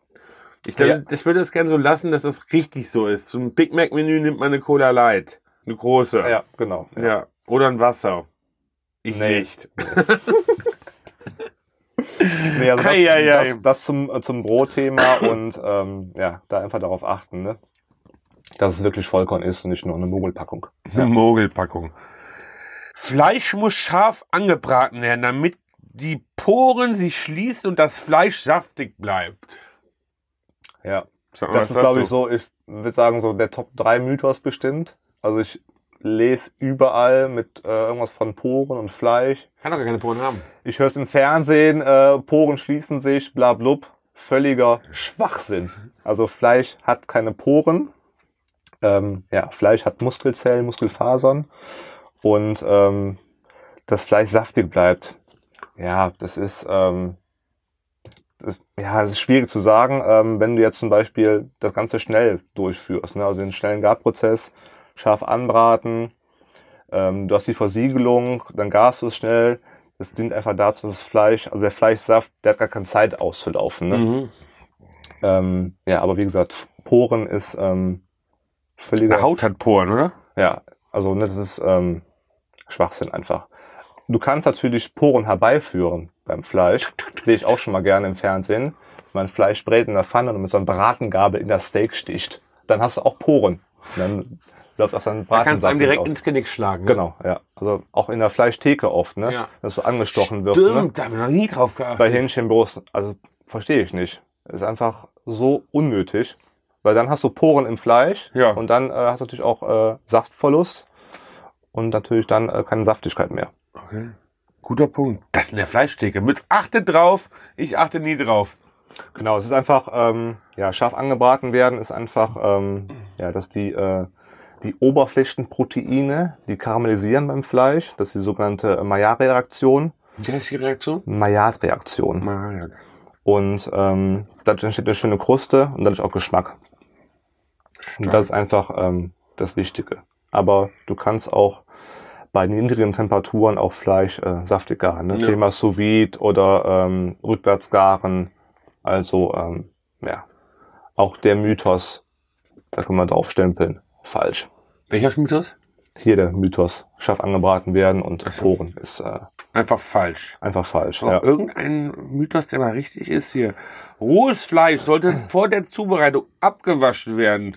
[SPEAKER 1] Ich, glaube,
[SPEAKER 2] Ja.
[SPEAKER 1] das würde es gerne so lassen, dass das richtig so ist. Zum Big Mac Menü nimmt man eine Cola Light. Eine große.
[SPEAKER 2] ja, genau.
[SPEAKER 1] Ja. Oder ein Wasser. Ich
[SPEAKER 2] Nee.
[SPEAKER 1] nicht.
[SPEAKER 2] Nee, also das,
[SPEAKER 1] Ei, ei, ei.
[SPEAKER 2] das, das zum, äh, zum Brotthema und ähm, ja, da einfach darauf achten, ne? dass es wirklich Vollkorn ist und nicht nur eine Mogelpackung.
[SPEAKER 1] Eine Mogelpackung. Fleisch muss scharf angebraten werden, damit die Poren sich schließen und das Fleisch saftig bleibt.
[SPEAKER 2] Ja,
[SPEAKER 1] Sag
[SPEAKER 2] das ist, glaube ich, so, ich würde sagen, so der Top 3 Mythos bestimmt. Also ich lese überall mit äh, irgendwas von Poren und Fleisch.
[SPEAKER 1] Kann doch gar keine Poren haben.
[SPEAKER 2] Ich höre es im Fernsehen, äh, Poren schließen sich, bla blub. Völliger Schwachsinn. Also Fleisch hat keine Poren. Ähm, ja, Fleisch hat Muskelzellen, Muskelfasern. Und ähm, das Fleisch saftig bleibt. Ja, das ist, ähm, das, ja, das ist schwierig zu sagen, ähm, wenn du jetzt zum Beispiel das Ganze schnell durchführst, ne? also den schnellen Garprozess, scharf anbraten, ähm, du hast die Versiegelung, dann garst du es schnell. Das dient einfach dazu, dass das Fleisch, also der Fleischsaft, der hat gar keine Zeit auszulaufen. Ne?
[SPEAKER 1] Mhm.
[SPEAKER 2] Ähm, ja, aber wie gesagt, Poren ist ähm, völliger.
[SPEAKER 1] Die Haut hat Poren, oder?
[SPEAKER 2] Ja, also ne, das ist ähm, Schwachsinn einfach. Du kannst natürlich Poren herbeiführen beim Fleisch. Sehe ich auch schon mal gerne im Fernsehen. Wenn man Fleisch brät in der Pfanne und mit so einer Bratengabel in das Steak sticht. Dann hast du auch Poren. Dann läuft aus einem
[SPEAKER 1] Da kannst du einem direkt
[SPEAKER 2] auf.
[SPEAKER 1] ins Genick schlagen. ne?
[SPEAKER 2] Genau, ja. Also auch in der Fleischtheke oft, ne?
[SPEAKER 1] Ja.
[SPEAKER 2] Dass so angestochen wird. Ne?
[SPEAKER 1] Stimmt, da haben wir noch nie drauf geachtet.
[SPEAKER 2] Bei Hähnchenbrust, also verstehe ich nicht. Ist einfach so unnötig. Weil dann hast du Poren im Fleisch
[SPEAKER 1] Ja.
[SPEAKER 2] und dann äh, hast du natürlich auch äh, Saftverlust und natürlich dann äh, keine Saftigkeit mehr.
[SPEAKER 1] Okay. Guter Punkt. Das in der Fleischtheke. Mit achtet drauf, ich achte nie drauf.
[SPEAKER 2] Genau, es ist einfach, ähm, ja, scharf angebraten werden ist einfach, ähm, ja, dass die, äh, die Oberflächenproteine, die karamellisieren beim Fleisch, das ist die sogenannte Maillard-Reaktion.
[SPEAKER 1] Wie heißt die Reaktion?
[SPEAKER 2] Maillard-Reaktion.
[SPEAKER 1] Mal.
[SPEAKER 2] Und ähm, dadurch entsteht eine schöne Kruste und dadurch auch Geschmack. Und das ist einfach ähm, das Wichtige. Aber du kannst auch bei niedrigen Temperaturen auch Fleisch äh, saftig garen. Ne?
[SPEAKER 1] Ja.
[SPEAKER 2] Thema Sous vide oder ähm, rückwärts garen. Also ja, auch der Mythos, da kann man drauf stempeln, falsch.
[SPEAKER 1] Welcher Mythos?
[SPEAKER 2] Hier der Mythos, scharf angebraten werden und
[SPEAKER 1] Ach.
[SPEAKER 2] Poren ist äh,
[SPEAKER 1] Einfach falsch.
[SPEAKER 2] einfach falsch. Ja.
[SPEAKER 1] irgendein Mythos, der mal richtig ist hier. Rohes Fleisch sollte vor der Zubereitung abgewaschen werden.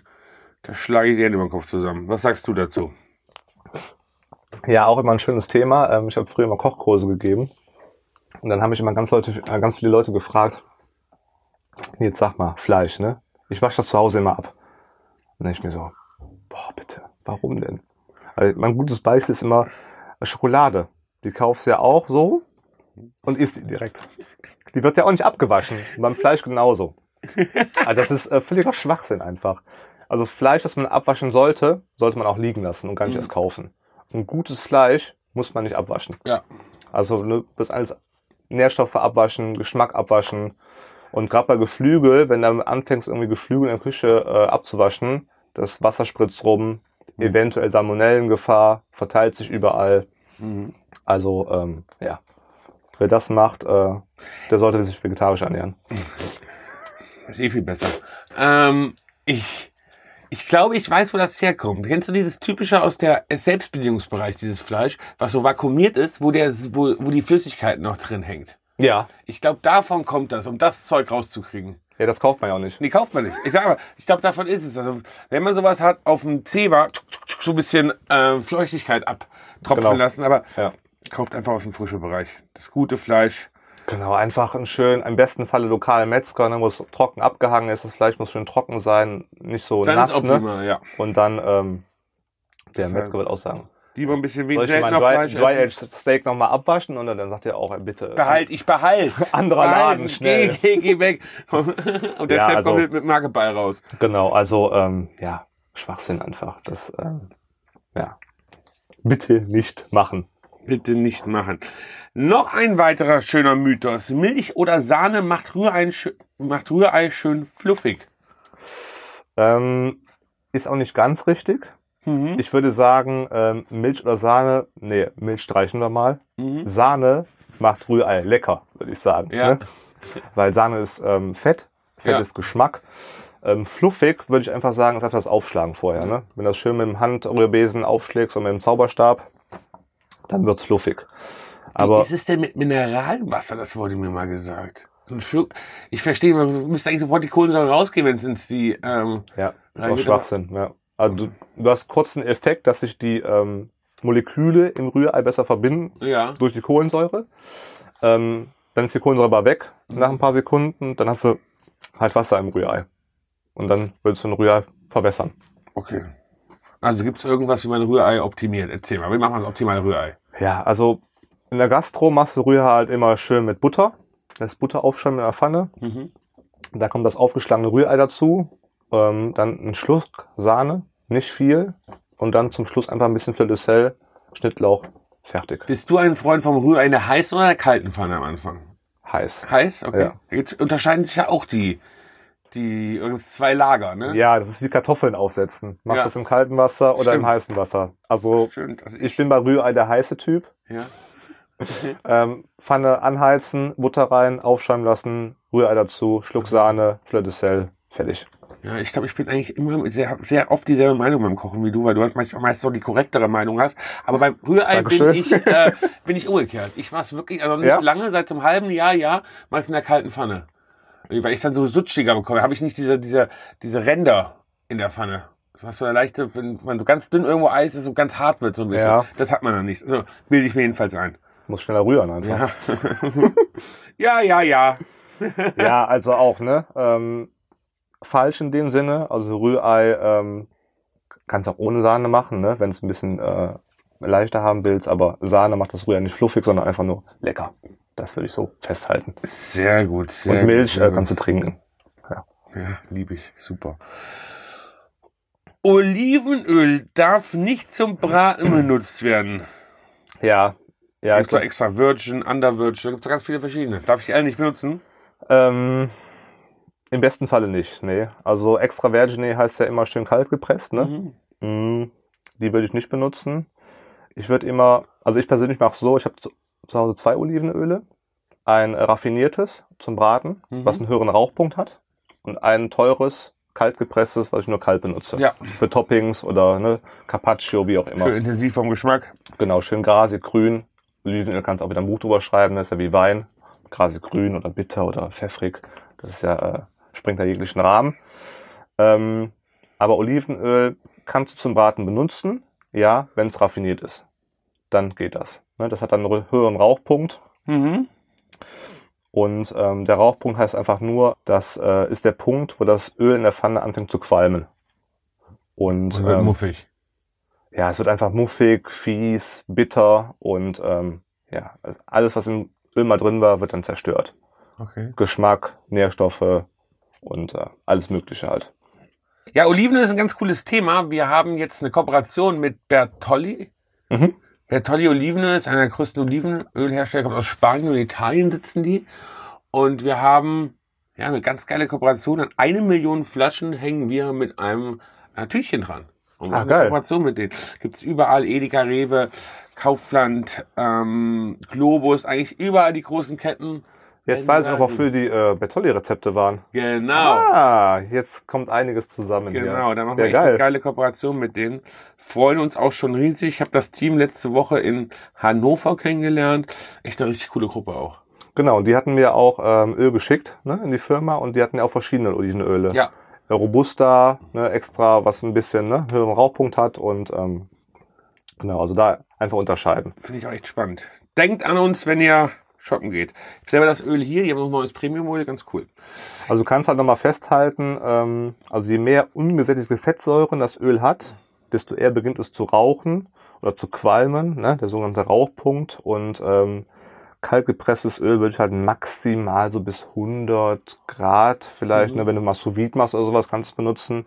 [SPEAKER 1] Da schlage ich dir über den Kopf zusammen. Was sagst du dazu?
[SPEAKER 2] Ja, auch immer ein schönes Thema. Ähm, ich habe früher immer Kochkurse gegeben. Und dann haben mich immer ganz, Leute, äh, ganz viele Leute gefragt, jetzt sag mal, Fleisch, ne? Ich wasche das zu Hause immer ab. Und dann ich mir so, boah, bitte, warum denn? Also, mein gutes Beispiel ist immer Schokolade. Die kaufst du ja auch so und isst die direkt. Die wird ja auch nicht abgewaschen. Und beim Fleisch genauso. Also das ist äh, völliger Schwachsinn einfach. Also Fleisch, das man abwaschen sollte, sollte man auch liegen lassen und gar nicht
[SPEAKER 1] Mhm.
[SPEAKER 2] erst kaufen. Und gutes Fleisch muss man nicht abwaschen.
[SPEAKER 1] Ja.
[SPEAKER 2] Also ne, das alles Nährstoffe abwaschen, Geschmack abwaschen. Und gerade bei Geflügel, wenn du anfängst, irgendwie Geflügel in der Küche äh, abzuwaschen, das Wasser spritzt rum,
[SPEAKER 1] Mhm.
[SPEAKER 2] eventuell Salmonellengefahr, verteilt sich überall.
[SPEAKER 1] Mhm.
[SPEAKER 2] Also ähm, ja, wer das macht, äh, der sollte sich vegetarisch ernähren.
[SPEAKER 1] Ist eh viel besser. Ähm, ich, ich glaube, ich weiß, wo das herkommt. Kennst du dieses typische aus der Selbstbedienungsbereich, dieses Fleisch, was so vakuumiert ist, wo der, wo, wo die Flüssigkeit noch drin hängt?
[SPEAKER 2] Ja.
[SPEAKER 1] Ich glaube, davon kommt das, um das Zeug rauszukriegen.
[SPEAKER 2] Ja, das kauft man ja auch nicht.
[SPEAKER 1] Nee, kauft man nicht. Ich sag aber, ich glaube, davon ist es. Also, wenn man sowas hat, auf dem Zewa so ein bisschen äh, Feuchtigkeit abtropfen
[SPEAKER 2] Genau.
[SPEAKER 1] lassen, aber
[SPEAKER 2] Ja.
[SPEAKER 1] kauft einfach aus dem frischen Bereich. Das gute Fleisch.
[SPEAKER 2] Genau, einfach ein schön, im besten Falle lokale Metzger, ne, wo es trocken abgehangen ist. Das Fleisch muss schön trocken sein, nicht so
[SPEAKER 1] Dann
[SPEAKER 2] nass.
[SPEAKER 1] ist
[SPEAKER 2] Ne?
[SPEAKER 1] optimal, ja.
[SPEAKER 2] Und dann, ähm, der
[SPEAKER 1] Das
[SPEAKER 2] Metzger wird auch sagen,
[SPEAKER 1] Lieber ein bisschen
[SPEAKER 2] soll
[SPEAKER 1] wenig
[SPEAKER 2] ich mein
[SPEAKER 1] seltener
[SPEAKER 2] Dry-
[SPEAKER 1] Fleisch essen.
[SPEAKER 2] Dry-Aged Steak nochmal abwaschen? Und dann sagt er auch, bitte.
[SPEAKER 1] Behalt, ich behalte.
[SPEAKER 2] Anderer Laden, schnell.
[SPEAKER 1] Geh, geh, geh weg. Und der
[SPEAKER 2] Ja,
[SPEAKER 1] Chef
[SPEAKER 2] also-
[SPEAKER 1] kommt mit, mit Markeball raus.
[SPEAKER 2] Genau, also, ähm, ja, Schwachsinn einfach. Das, ähm, ja. Bitte nicht machen.
[SPEAKER 1] Bitte nicht machen. Noch ein weiterer schöner Mythos. Milch oder Sahne macht Rührei, macht Rührei schön fluffig.
[SPEAKER 2] Ähm, ist auch nicht ganz richtig.
[SPEAKER 1] Mhm.
[SPEAKER 2] Ich würde sagen, ähm, Milch oder Sahne, nee, Milch streichen wir mal.
[SPEAKER 1] Mhm.
[SPEAKER 2] Sahne macht Rührei lecker, würde ich sagen.
[SPEAKER 1] Ja.
[SPEAKER 2] Ne? Weil Sahne ist ähm, Fett, Fett
[SPEAKER 1] Ja.
[SPEAKER 2] ist Geschmack. Ähm, fluffig würde ich einfach sagen, ist einfach das Aufschlagen vorher. Ne? Wenn du das schön mit dem Handrührbesen aufschlägst oder mit dem Zauberstab, dann wird's fluffig.
[SPEAKER 1] Wie
[SPEAKER 2] Aber
[SPEAKER 1] ist es denn mit Mineralwasser? Das wurde mir mal gesagt. So ein Schluck. Ich verstehe, man müsste eigentlich sofort die Kohlensäure rausgehen, wenn es ins die. Ähm,
[SPEAKER 2] ja, ist auch Schwachsinn. Ja. Also du, du hast kurz den Effekt, dass sich die ähm, Moleküle im Rührei besser verbinden
[SPEAKER 1] ja.
[SPEAKER 2] durch die Kohlensäure. Ähm, dann ist die Kohlensäure aber weg nach ein paar Sekunden. Dann hast du halt Wasser im Rührei. Und dann willst du ein Rührei verwässern.
[SPEAKER 1] Okay. Also gibt es irgendwas, wie man Rührei optimiert? Erzähl mal, wie machen wir das optimale Rührei?
[SPEAKER 2] Ja, also in der Gastro machst du Rührei halt immer schön mit Butter. Lässt Butter aufschäumen in der Pfanne.
[SPEAKER 1] Mhm.
[SPEAKER 2] Da kommt das aufgeschlagene Rührei dazu. Ähm, dann ein Schluck Sahne, nicht viel. Und dann zum Schluss einfach ein bisschen Fleur de Sel, Schnittlauch, fertig.
[SPEAKER 1] Bist du ein Freund vom Rührei in der heißen oder in der kalten Pfanne am Anfang?
[SPEAKER 2] Heiß.
[SPEAKER 1] Heiß? Okay.
[SPEAKER 2] Ja.
[SPEAKER 1] Jetzt unterscheiden sich ja auch die, die irgendwie zwei Lager, ne?
[SPEAKER 2] Ja, das ist wie Kartoffeln aufsetzen. Machst
[SPEAKER 1] Ja.
[SPEAKER 2] das im kalten Wasser oder
[SPEAKER 1] Stimmt.
[SPEAKER 2] im heißen Wasser. Also.
[SPEAKER 1] Also
[SPEAKER 2] ich bin bei Rührei der heiße Typ.
[SPEAKER 1] ja.
[SPEAKER 2] Ähm, Pfanne anheizen, Butter rein, aufschäumen lassen, Rührei dazu, Schluck Sahne, Fleur de Sel, Fertig.
[SPEAKER 1] Ja, ich glaube, ich bin eigentlich immer sehr, sehr oft dieselbe Meinung beim Kochen wie du, weil du halt meist, so die korrektere Meinung hast. Aber beim Rührei bin ich, äh, bin ich umgekehrt. Ich mach's wirklich, also nicht
[SPEAKER 2] Ja?
[SPEAKER 1] lange, seit einem halben Jahr, ja, meist in der kalten Pfanne. Weil ich dann so sutschiger bekomme, habe ich nicht diese, diese, diese Ränder in der Pfanne. Du hast so eine leichte, wenn man so ganz dünn irgendwo Eis ist, so ganz hart wird so ein bisschen.
[SPEAKER 2] Ja.
[SPEAKER 1] Das hat man dann nicht. Also, bilde ich mir jedenfalls ein.
[SPEAKER 2] Muss schneller rühren einfach.
[SPEAKER 1] Ja. ja, ja, ja.
[SPEAKER 2] Ja, also auch, ne? Ähm, falsch in dem Sinne. Also Rührei ähm, kannst auch ohne Sahne machen, ne? Wenn du es ein bisschen äh, leichter haben willst. Aber Sahne macht das Rührei nicht fluffig, sondern einfach nur lecker. Das würde ich so festhalten.
[SPEAKER 1] Sehr gut. Sehr
[SPEAKER 2] Und Milch
[SPEAKER 1] gut,
[SPEAKER 2] äh, kannst du trinken.
[SPEAKER 1] Ja, liebe ich. Super. Olivenöl darf nicht zum Braten benutzt werden.
[SPEAKER 2] Ja. Ja, ich glaub,
[SPEAKER 1] extra Virgin, Under Virgin, da gibt es ganz viele verschiedene. Darf ich die alle nicht benutzen?
[SPEAKER 2] ähm, im besten Falle nicht, nee. Also extra Vergine heißt ja immer schön kalt gepresst, ne?
[SPEAKER 1] Mhm.
[SPEAKER 2] Mm, Die würde ich nicht benutzen. Ich würde immer, also ich persönlich mache es so, ich habe zu, Hause zwei Olivenöle. Ein raffiniertes zum Braten,
[SPEAKER 1] Mhm.
[SPEAKER 2] was einen höheren Rauchpunkt hat. Und ein teures, kaltgepresstes, was ich nur kalt benutze.
[SPEAKER 1] Ja.
[SPEAKER 2] Für Toppings oder ne, Carpaccio, wie auch immer.
[SPEAKER 1] Schön intensiv vom Geschmack.
[SPEAKER 2] Genau, schön grasig, grün. Olivenöl kannst du auch wieder ein Buch drüber schreiben, das ist ja wie Wein. Grasig grün oder bitter oder pfeffrig. Das ist ja, äh, springt da jeglichen Rahmen. Ähm, aber Olivenöl kannst du zum Braten benutzen, ja, wenn es raffiniert ist. Dann geht das. Ne, das hat dann einen höheren Rauchpunkt.
[SPEAKER 1] Mhm.
[SPEAKER 2] Und ähm, der Rauchpunkt heißt einfach nur, das äh, ist der Punkt, wo das Öl in der Pfanne anfängt zu qualmen. Und,
[SPEAKER 1] Und wird
[SPEAKER 2] ähm,
[SPEAKER 1] muffig.
[SPEAKER 2] ja, es wird einfach muffig, fies, bitter und ähm, ja, also alles, was im Öl mal drin war, wird dann zerstört.
[SPEAKER 1] Okay.
[SPEAKER 2] Geschmack, Nährstoffe und äh, alles Mögliche halt.
[SPEAKER 1] Ja, Olivenöl ist ein ganz cooles Thema. Wir haben jetzt eine Kooperation mit Bertolli.
[SPEAKER 2] Mhm.
[SPEAKER 1] Bertolli Olivenöl ist einer der größten Olivenölhersteller, kommt aus Spanien und Italien sitzen die. Und wir haben ja eine ganz geile Kooperation. An eine Million Flaschen hängen wir mit einem äh, Tütchen dran. Und machen
[SPEAKER 2] Ah,
[SPEAKER 1] eine
[SPEAKER 2] geil.
[SPEAKER 1] Kooperation mit denen. Gibt's überall Edeka, Rewe, Kaufland, ähm, Globus, eigentlich überall die großen Ketten.
[SPEAKER 2] Jetzt weiß ich auch, wofür die äh, Bertolli-Rezepte waren.
[SPEAKER 1] Genau.
[SPEAKER 2] Ah, jetzt kommt einiges zusammen hier.
[SPEAKER 1] Genau, da machen
[SPEAKER 2] Sehr
[SPEAKER 1] wir echt eine
[SPEAKER 2] geil.
[SPEAKER 1] geile Kooperation mit denen. Freuen uns auch schon riesig. Ich habe das Team letzte Woche in Hannover kennengelernt. Echt eine richtig coole Gruppe auch.
[SPEAKER 2] Genau, und die hatten mir auch ähm, Öl geschickt ne, in die Firma und die hatten ja auch verschiedene Olivenöle.
[SPEAKER 1] Ja.
[SPEAKER 2] Robusta, ne, extra, was ein bisschen ne, höheren Rauchpunkt hat und ähm, genau, also da einfach unterscheiden.
[SPEAKER 1] Finde ich auch echt spannend. Denkt an uns, wenn ihr shoppen geht. Ich selber das Öl hier, die haben noch ein neues Premium-Öl, ganz cool.
[SPEAKER 2] Also du kannst halt nochmal festhalten, ähm, also je mehr ungesättigte Fettsäuren das Öl hat, desto eher beginnt es zu rauchen oder zu qualmen, ne, der sogenannte Rauchpunkt. Und ähm, kaltgepresstes Öl würde ich halt maximal so bis 100 Grad vielleicht,
[SPEAKER 1] Mhm.
[SPEAKER 2] ne, wenn du mal sous machst oder sowas, kannst du es benutzen.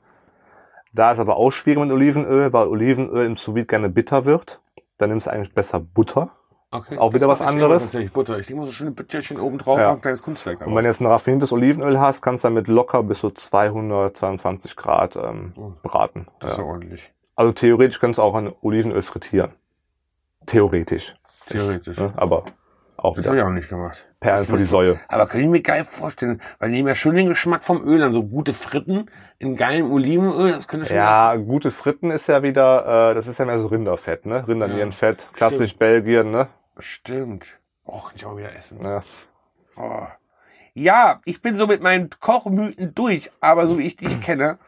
[SPEAKER 2] Da ist aber auch schwierig mit Olivenöl, weil Olivenöl im sous gerne bitter wird. Dann nimmst du eigentlich besser Butter.
[SPEAKER 1] Okay.
[SPEAKER 2] Ist auch wieder
[SPEAKER 1] Das
[SPEAKER 2] was
[SPEAKER 1] ich immer
[SPEAKER 2] anderes.
[SPEAKER 1] Tatsächlich Butter. Ich mal so schöne Bütterchen oben drauf,
[SPEAKER 2] Ja.
[SPEAKER 1] ein kleines Kunstwerk.
[SPEAKER 2] Und wenn du jetzt ein raffiniertes Olivenöl hast, kannst du damit locker bis zu 222 Grad ähm,
[SPEAKER 1] Oh,
[SPEAKER 2] braten.
[SPEAKER 1] das ist
[SPEAKER 2] Ja.
[SPEAKER 1] ordentlich.
[SPEAKER 2] Also theoretisch kannst du auch ein Olivenöl frittieren. Theoretisch.
[SPEAKER 1] Theoretisch.
[SPEAKER 2] Ne? Aber auch
[SPEAKER 1] Das habe ich
[SPEAKER 2] wieder
[SPEAKER 1] auch nicht gemacht.
[SPEAKER 2] Perlen vor die Säue.
[SPEAKER 1] Aber kann ich mir geil vorstellen, weil die nehmen ja schon den Geschmack vom Öl an. So gute Fritten in geilem Olivenöl, das könnte schon
[SPEAKER 2] Ja, gute Fritten ist ja wieder, äh, das ist ja mehr so Rinderfett, ne? Rindernierenfett, klassisch Belgien, ne?
[SPEAKER 1] Stimmt. Oh, kann ich auch wieder essen.
[SPEAKER 2] Ja.
[SPEAKER 1] Oh. Ja, ich bin so mit meinen Kochmythen durch, aber so wie ich dich kenne,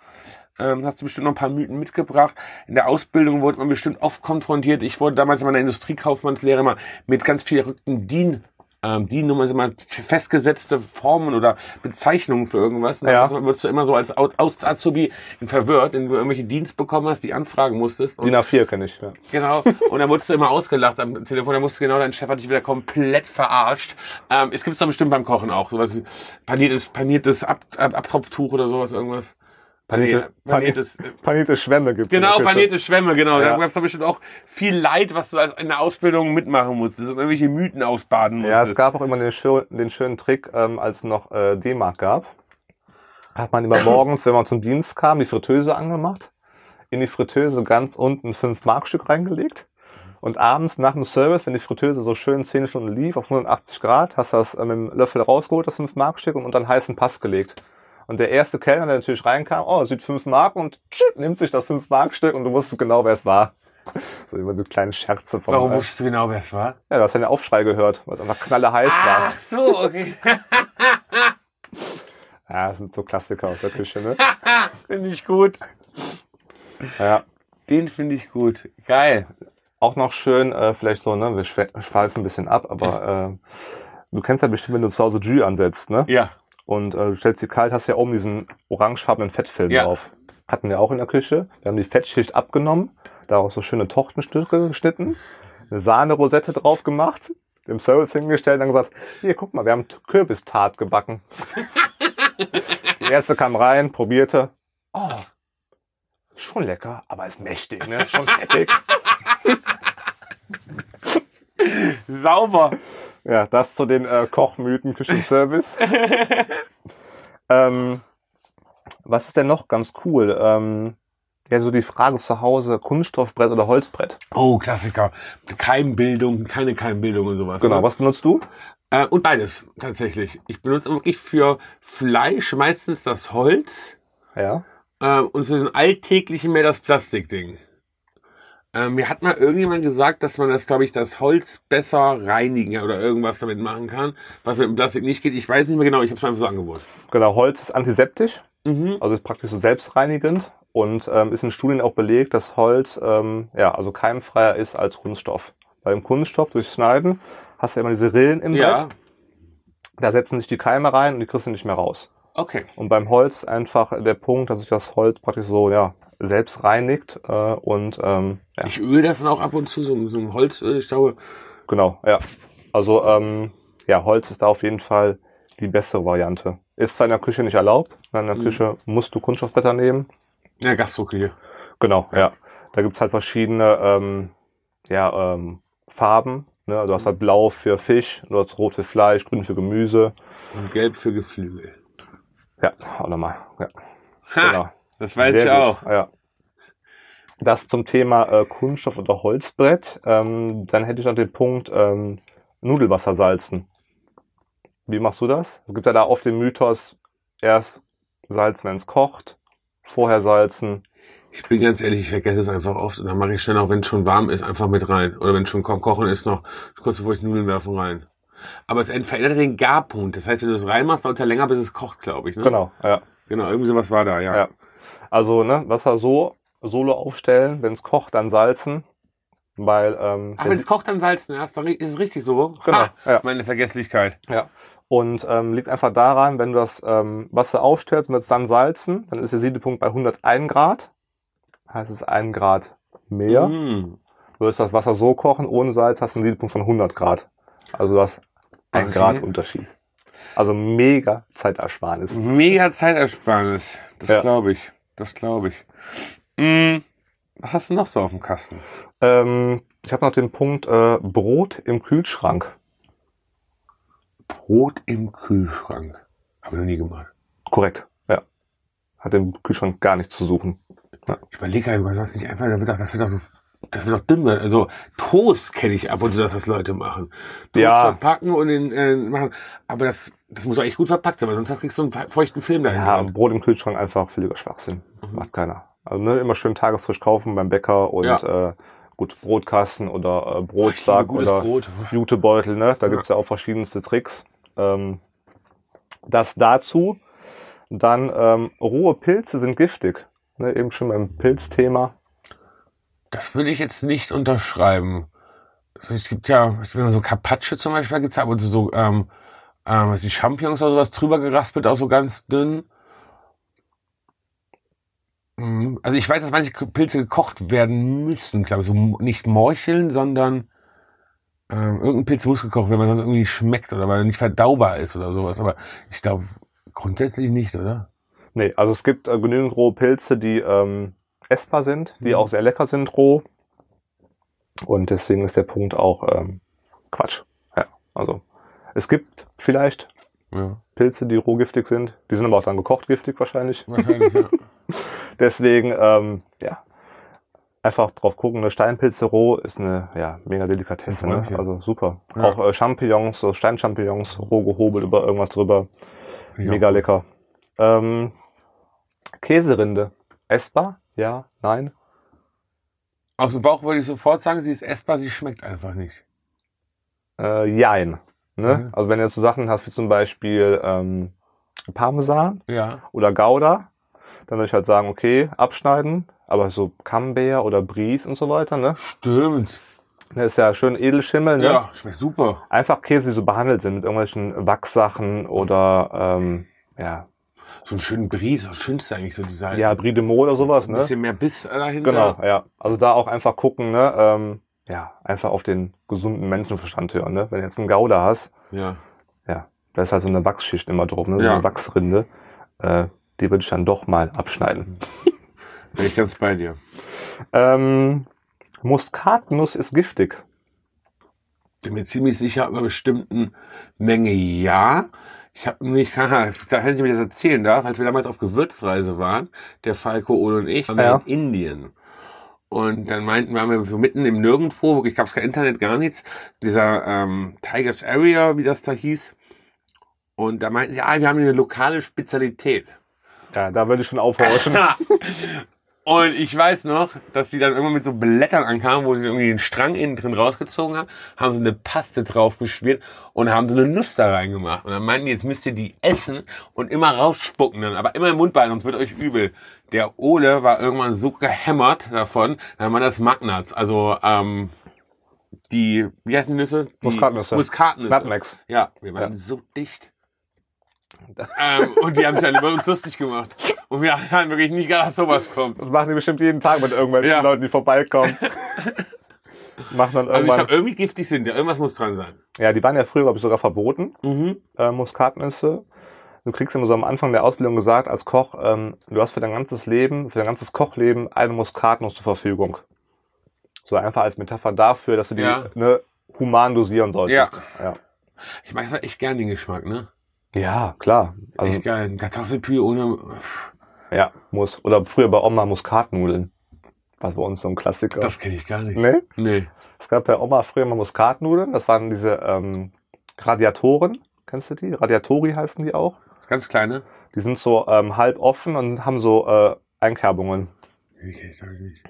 [SPEAKER 1] ähm, hast du bestimmt noch ein paar Mythen mitgebracht. In der Ausbildung wurde man bestimmt oft konfrontiert. Ich wurde damals in meiner Industriekaufmannslehre mal mit ganz viel verrückten DIN, ähm, DIN-Nummern, sind mal festgesetzte Formen oder Bezeichnungen für irgendwas. Und
[SPEAKER 2] Ja.
[SPEAKER 1] dann wurdest du immer so als Au- Aus- Azubi verwirrt, wenn du irgendwelche Dienst bekommen hast, die anfragen musstest.
[SPEAKER 2] DIN A4 kenne ich, ja.
[SPEAKER 1] Genau. Und dann wurdest du immer ausgelacht am Telefon. Da musste genau dein Chef hat dich wieder komplett verarscht. Ähm, es gibt's doch bestimmt beim Kochen auch. Sowas wie paniertes, paniertes Ab, Ab, Abtropftuch oder sowas, irgendwas.
[SPEAKER 2] Panierte,
[SPEAKER 1] Nee, paniertes,
[SPEAKER 2] panierte Schwämme gibt's
[SPEAKER 1] genau, panierte Schwämme, genau.
[SPEAKER 2] Ja.
[SPEAKER 1] Da gab's doch bestimmt auch viel Leid, was du als in der Ausbildung mitmachen musstest und irgendwelche Mythen ausbaden musstest.
[SPEAKER 2] Ja, es gab auch immer den, schön, den schönen Trick, ähm, als es noch äh, D-Mark gab. Hat man immer morgens, wenn man zum Dienst kam, die Fritteuse angemacht, in die Fritteuse ganz unten fünf Markstück reingelegt. Und abends nach dem Service, wenn die Fritteuse so schön 10 Stunden lief, auf 180 Grad, hast du das äh, mit dem Löffel rausgeholt, das 5 Markstück, und unter einen heißen Pass gelegt. Und der erste Kellner, der natürlich reinkam, oh, sieht fünf Mark und tschüss, nimmt sich das fünf Mark Stück und du wusstest genau, wer es war. So immer so kleine Scherze von.
[SPEAKER 1] Warum
[SPEAKER 2] äh,
[SPEAKER 1] wusstest du genau, wer es war?
[SPEAKER 2] Ja, du hast ja den Aufschrei gehört, weil es einfach knalle heiß war.
[SPEAKER 1] Ach so, okay.
[SPEAKER 2] Ja, das sind so Klassiker aus der Küche, ne?
[SPEAKER 1] finde ich gut.
[SPEAKER 2] Ja.
[SPEAKER 1] Den finde ich gut. Geil.
[SPEAKER 2] Auch noch schön, äh, vielleicht so, ne, wir schwe- schweifen ein bisschen ab, aber äh, du kennst ja bestimmt, wenn du zu Hause Jus ansetzt, ne?
[SPEAKER 1] Ja.
[SPEAKER 2] Und äh, du stellst sie kalt, hast ja oben diesen orangefarbenen Fettfilm
[SPEAKER 1] Ja.
[SPEAKER 2] drauf. Hatten wir auch in der Küche. Wir haben die Fettschicht abgenommen, daraus so schöne Tortenstücke geschnitten, eine Sahne-Rosette drauf gemacht, dem Service hingestellt und dann gesagt, hier, guck mal, wir haben Kürbistart gebacken. die erste kam rein, probierte. Oh, schon lecker, aber ist mächtig, ne? Schon fettig.
[SPEAKER 1] Sauber.
[SPEAKER 2] Ja, das zu den äh, Kochmythen Küchenservice. ähm, was ist denn noch ganz cool? Ähm, ja, so die Frage zu Hause, Kunststoffbrett oder Holzbrett.
[SPEAKER 1] Oh, Klassiker. Keimbildung, keine Keimbildung und sowas.
[SPEAKER 2] Genau,
[SPEAKER 1] ne?
[SPEAKER 2] was benutzt du?
[SPEAKER 1] Äh, und beides, tatsächlich. Ich benutze wirklich für Fleisch meistens das Holz
[SPEAKER 2] Ja.
[SPEAKER 1] äh, und für so ein alltäglichen mehr das Plastikding. Äh, mir hat mal irgendjemand gesagt, dass man das, glaube ich, das Holz besser reinigen oder irgendwas damit machen kann, was mit dem Plastik nicht geht. Ich weiß nicht mehr genau, ich habe es mir einfach so angeboten.
[SPEAKER 2] Genau, Holz ist antiseptisch,
[SPEAKER 1] Mhm.
[SPEAKER 2] also ist praktisch so selbstreinigend und ähm, ist in Studien auch belegt, dass Holz ähm, ja also keimfreier ist als Kunststoff. Bei dem Kunststoff durchs Schneiden hast du ja immer diese Rillen im
[SPEAKER 1] Ja,
[SPEAKER 2] Brett, da setzen sich die Keime rein und die kriegst du nicht mehr raus.
[SPEAKER 1] okay.
[SPEAKER 2] Und beim Holz einfach der Punkt, dass sich das Holz praktisch so ja selbst reinigt äh, und ähm, ja,
[SPEAKER 1] Ich öle das dann auch ab und zu, so, so ein Holzöl. Ich glaube,
[SPEAKER 2] genau, ja. Also ähm, ja, Holz ist da auf jeden Fall die bessere Variante. Ist zwar in der Küche nicht erlaubt, in der
[SPEAKER 1] Mhm.
[SPEAKER 2] Küche musst du Kunststoffbretter nehmen.
[SPEAKER 1] ja, Gastroküche.
[SPEAKER 2] Genau, ja. Da gibt's halt verschiedene ähm, ja, ähm, Farben. Ne? Du hast halt blau für Fisch, du hast rot für Fleisch, grün für Gemüse.
[SPEAKER 1] Und gelb für Geflügel.
[SPEAKER 2] Ja, auch nochmal. Ja,
[SPEAKER 1] Ha,
[SPEAKER 2] genau.
[SPEAKER 1] Das weiß
[SPEAKER 2] Sehr
[SPEAKER 1] ich
[SPEAKER 2] gut,
[SPEAKER 1] auch.
[SPEAKER 2] Ja. Das zum Thema äh, Kunststoff oder Holzbrett. Ähm, dann hätte ich noch den Punkt ähm, Nudelwasser salzen. Wie machst du das? Es gibt ja da oft den Mythos, erst salzen, wenn es kocht, vorher salzen.
[SPEAKER 1] Ich bin ganz ehrlich, ich vergesse es einfach oft und dann mache ich schnell auch, wenn es schon warm ist, einfach mit rein. Oder wenn es schon ko kochen ist, noch kurz bevor ich Nudeln werfe, rein. Aber es verändert den Garpunkt. Das heißt, wenn du es reinmachst, dauert es ja länger, bis es kocht, glaube ich. Ne?
[SPEAKER 2] Genau, ja.
[SPEAKER 1] Genau, irgendwie sowas war da, ja.
[SPEAKER 2] Ja. Also ne, Wasser so, solo aufstellen, wenn es kocht, dann salzen. Weil, ähm,
[SPEAKER 1] Ach, wenn es kocht, dann salzen dann ist es richtig so.
[SPEAKER 2] Genau,
[SPEAKER 1] Ha,
[SPEAKER 2] ja.
[SPEAKER 1] Meine Vergesslichkeit.
[SPEAKER 2] Ja. Und ähm, liegt einfach daran, wenn du das ähm, Wasser aufstellst und es dann salzen, dann ist der Siedepunkt bei 101 Grad. Heißt es 1 Grad mehr.
[SPEAKER 1] Mm.
[SPEAKER 2] Würdest das Wasser so kochen, ohne Salz, hast du einen Siedepunkt von 100 Grad. Also du hast 1
[SPEAKER 1] Okay.
[SPEAKER 2] Grad Unterschied. Also mega Zeitersparnis.
[SPEAKER 1] Mega Zeitersparnis. Das
[SPEAKER 2] Ja.
[SPEAKER 1] glaube ich. Das glaube ich. Mm. Was hast du noch so auf dem Kasten?
[SPEAKER 2] Ähm, ich habe noch den Punkt äh, Brot im Kühlschrank.
[SPEAKER 1] Brot im Kühlschrank. Habe ich noch nie gemacht.
[SPEAKER 2] Korrekt, ja. Hat im Kühlschrank gar nichts zu suchen.
[SPEAKER 1] Ich überlege einfach, das nicht einfach, das wird doch, das wird doch so, das wird doch dünn. Also Toast kenne ich ab und zu, dass das Leute machen. Toast
[SPEAKER 2] Ja.
[SPEAKER 1] verpacken und in, äh, machen. Aber das, das muss doch echt gut verpackt sein, weil sonst kriegst du einen fe- feuchten Film dahin.
[SPEAKER 2] Ja, Brot im Kühlschrank einfach völliger Schwachsinn. Macht keiner. Also ne, immer schön tagesfrisch kaufen beim Bäcker und
[SPEAKER 1] Ja.
[SPEAKER 2] äh, gut Brotkasten oder äh, Brotsack oder
[SPEAKER 1] Brot.
[SPEAKER 2] Jutebeutel, ne? Da
[SPEAKER 1] Ja.
[SPEAKER 2] gibt's ja auch verschiedenste Tricks. Ähm, das dazu. Dann ähm, rohe Pilze sind giftig. Ne, eben schon beim Pilzthema.
[SPEAKER 1] Das würde ich jetzt nicht unterschreiben. Also es gibt ja, es gibt ja so Carpaccio zum Beispiel, gibt's ja ab und zu so, ähm, ähm, was die Champignons oder sowas drüber geraspelt, auch so ganz dünn. Mhm. Also ich weiß, dass manche Pilze gekocht werden müssen, glaube ich, so nicht morcheln, sondern ähm, irgendein Pilz muss gekocht werden, weil sonst irgendwie schmeckt oder weil er nicht verdaubar ist oder sowas. Aber ich glaube grundsätzlich nicht, oder?
[SPEAKER 2] Nee, also es gibt äh, genügend rohe Pilze, die ähm, essbar sind, die
[SPEAKER 1] Mhm.
[SPEAKER 2] auch sehr lecker sind roh. Und deswegen ist der Punkt auch ähm, Quatsch. Ja, also es gibt vielleicht
[SPEAKER 1] Ja,
[SPEAKER 2] Pilze, die roh giftig sind. Die sind aber auch dann gekocht giftig wahrscheinlich.
[SPEAKER 1] wahrscheinlich, ja.
[SPEAKER 2] Deswegen, ähm, ja, einfach drauf gucken. Eine Steinpilze roh ist eine ja, mega Delikatesse. Ne? Also super.
[SPEAKER 1] Ja.
[SPEAKER 2] Auch äh, Champignons, so Steinchampignons, roh gehobelt über irgendwas drüber.
[SPEAKER 1] Ja.
[SPEAKER 2] Mega lecker. Ähm, Käserinde. Essbar? Ja, nein.
[SPEAKER 1] Aus dem Bauch würde ich sofort sagen, sie ist essbar, sie schmeckt einfach nicht.
[SPEAKER 2] Äh, jein. Ne?
[SPEAKER 1] Mhm.
[SPEAKER 2] Also wenn du jetzt so Sachen hast wie zum Beispiel ähm, Parmesan
[SPEAKER 1] Ja.
[SPEAKER 2] oder Gouda, dann würde ich halt sagen, okay, abschneiden. Aber so Camembert oder Brie und so weiter, ne?
[SPEAKER 1] Stimmt.
[SPEAKER 2] Das ist ja schön Edelschimmel, ne?
[SPEAKER 1] Ja, schmeckt super.
[SPEAKER 2] Einfach Käse, die so behandelt sind mit irgendwelchen Wachssachen oder ähm, ja,
[SPEAKER 1] So einen schönen Bries, das Schönste eigentlich so dieser
[SPEAKER 2] ja, Brie de Meaux oder sowas,
[SPEAKER 1] ein
[SPEAKER 2] ne?
[SPEAKER 1] bisschen mehr Biss dahinter.
[SPEAKER 2] Genau, ja. Also da auch einfach gucken, ne? Ähm, ja, einfach auf den gesunden Menschenverstand hören, ne? Wenn du jetzt einen Gouda hast,
[SPEAKER 1] Ja.
[SPEAKER 2] ja, da ist halt so eine Wachsschicht immer drauf, ne? So
[SPEAKER 1] Ja.
[SPEAKER 2] eine Wachsrinde. Äh, die würde ich dann doch mal abschneiden.
[SPEAKER 1] Bin ich ganz bei dir.
[SPEAKER 2] Ähm, Muskatnuss ist giftig.
[SPEAKER 1] Bin mir ziemlich sicher, ab einer bestimmten Menge ja. Ich habe nicht, haha, da hätte ich mir das erzählen darf, als wir damals auf Gewürzreise waren, der Falco, Ole und ich, waren wir
[SPEAKER 2] Ja.
[SPEAKER 1] in Indien. Und dann meinten, waren wir so mitten im Nirgendwo, wirklich gab es kein Internet, gar nichts, dieser ähm, Tigers Area, wie das da hieß. Und da meinten sie, ja, wir haben eine lokale Spezialität.
[SPEAKER 2] Ja, da würde ich schon aufhorchen.
[SPEAKER 1] Und ich weiß noch, dass die dann irgendwann mit so Blättern ankamen, wo sie irgendwie den Strang innen drin rausgezogen haben, haben sie eine Paste drauf geschmiert und haben so eine Nuss da reingemacht. Und dann meinten die, jetzt müsst ihr die essen und immer rausspucken dann, aber immer im Mund behalten, sonst wird euch übel. Der Ole war irgendwann so gehämmert davon, dann waren das Magnats, also ähm, die, wie heißen die Nüsse? Die
[SPEAKER 2] Muskatnüsse.
[SPEAKER 1] Muskatnüsse.
[SPEAKER 2] Nutmegs.
[SPEAKER 1] Ja, wir waren
[SPEAKER 2] Ja.
[SPEAKER 1] so dicht. ähm, und die haben sich alle über uns lustig gemacht. Und wir haben wirklich nicht dass sowas kommt.
[SPEAKER 2] Das machen die bestimmt jeden Tag mit irgendwelchen
[SPEAKER 1] Ja.
[SPEAKER 2] Leuten, die vorbeikommen. machen dann
[SPEAKER 1] Also ich
[SPEAKER 2] irgendwann.
[SPEAKER 1] habe irgendwie giftig sind, ja, irgendwas muss dran sein.
[SPEAKER 2] ja, die waren ja früher, glaube ich, sogar verboten,
[SPEAKER 1] Mhm.
[SPEAKER 2] äh, Muskatnüsse. Du kriegst immer so am Anfang der Ausbildung gesagt, als Koch, ähm, du hast für dein ganzes Leben, für dein ganzes Kochleben eine Muskatnuss zur Verfügung. So einfach als Metapher dafür, dass du die
[SPEAKER 1] Ja.
[SPEAKER 2] ne, human dosieren solltest. Ja.
[SPEAKER 1] Ich mag aber echt gern den Geschmack, ne?
[SPEAKER 2] Ja, klar. Also,
[SPEAKER 1] echt geil. Ein Kartoffelpü ohne.
[SPEAKER 2] Ja, muss. Oder früher bei Oma Muskatnudeln. Was bei uns so ein Klassiker.
[SPEAKER 1] Das kenne ich gar nicht.
[SPEAKER 2] nee?
[SPEAKER 1] Nee.
[SPEAKER 2] Es gab bei Oma früher mal Muskatnudeln. Das waren diese ähm, Radiatoren. Kennst du die? Radiatori heißen die auch.
[SPEAKER 1] Ganz kleine.
[SPEAKER 2] Die sind so ähm, halb offen und haben so äh, Einkerbungen.
[SPEAKER 1] Nee, kenn ich doch nicht.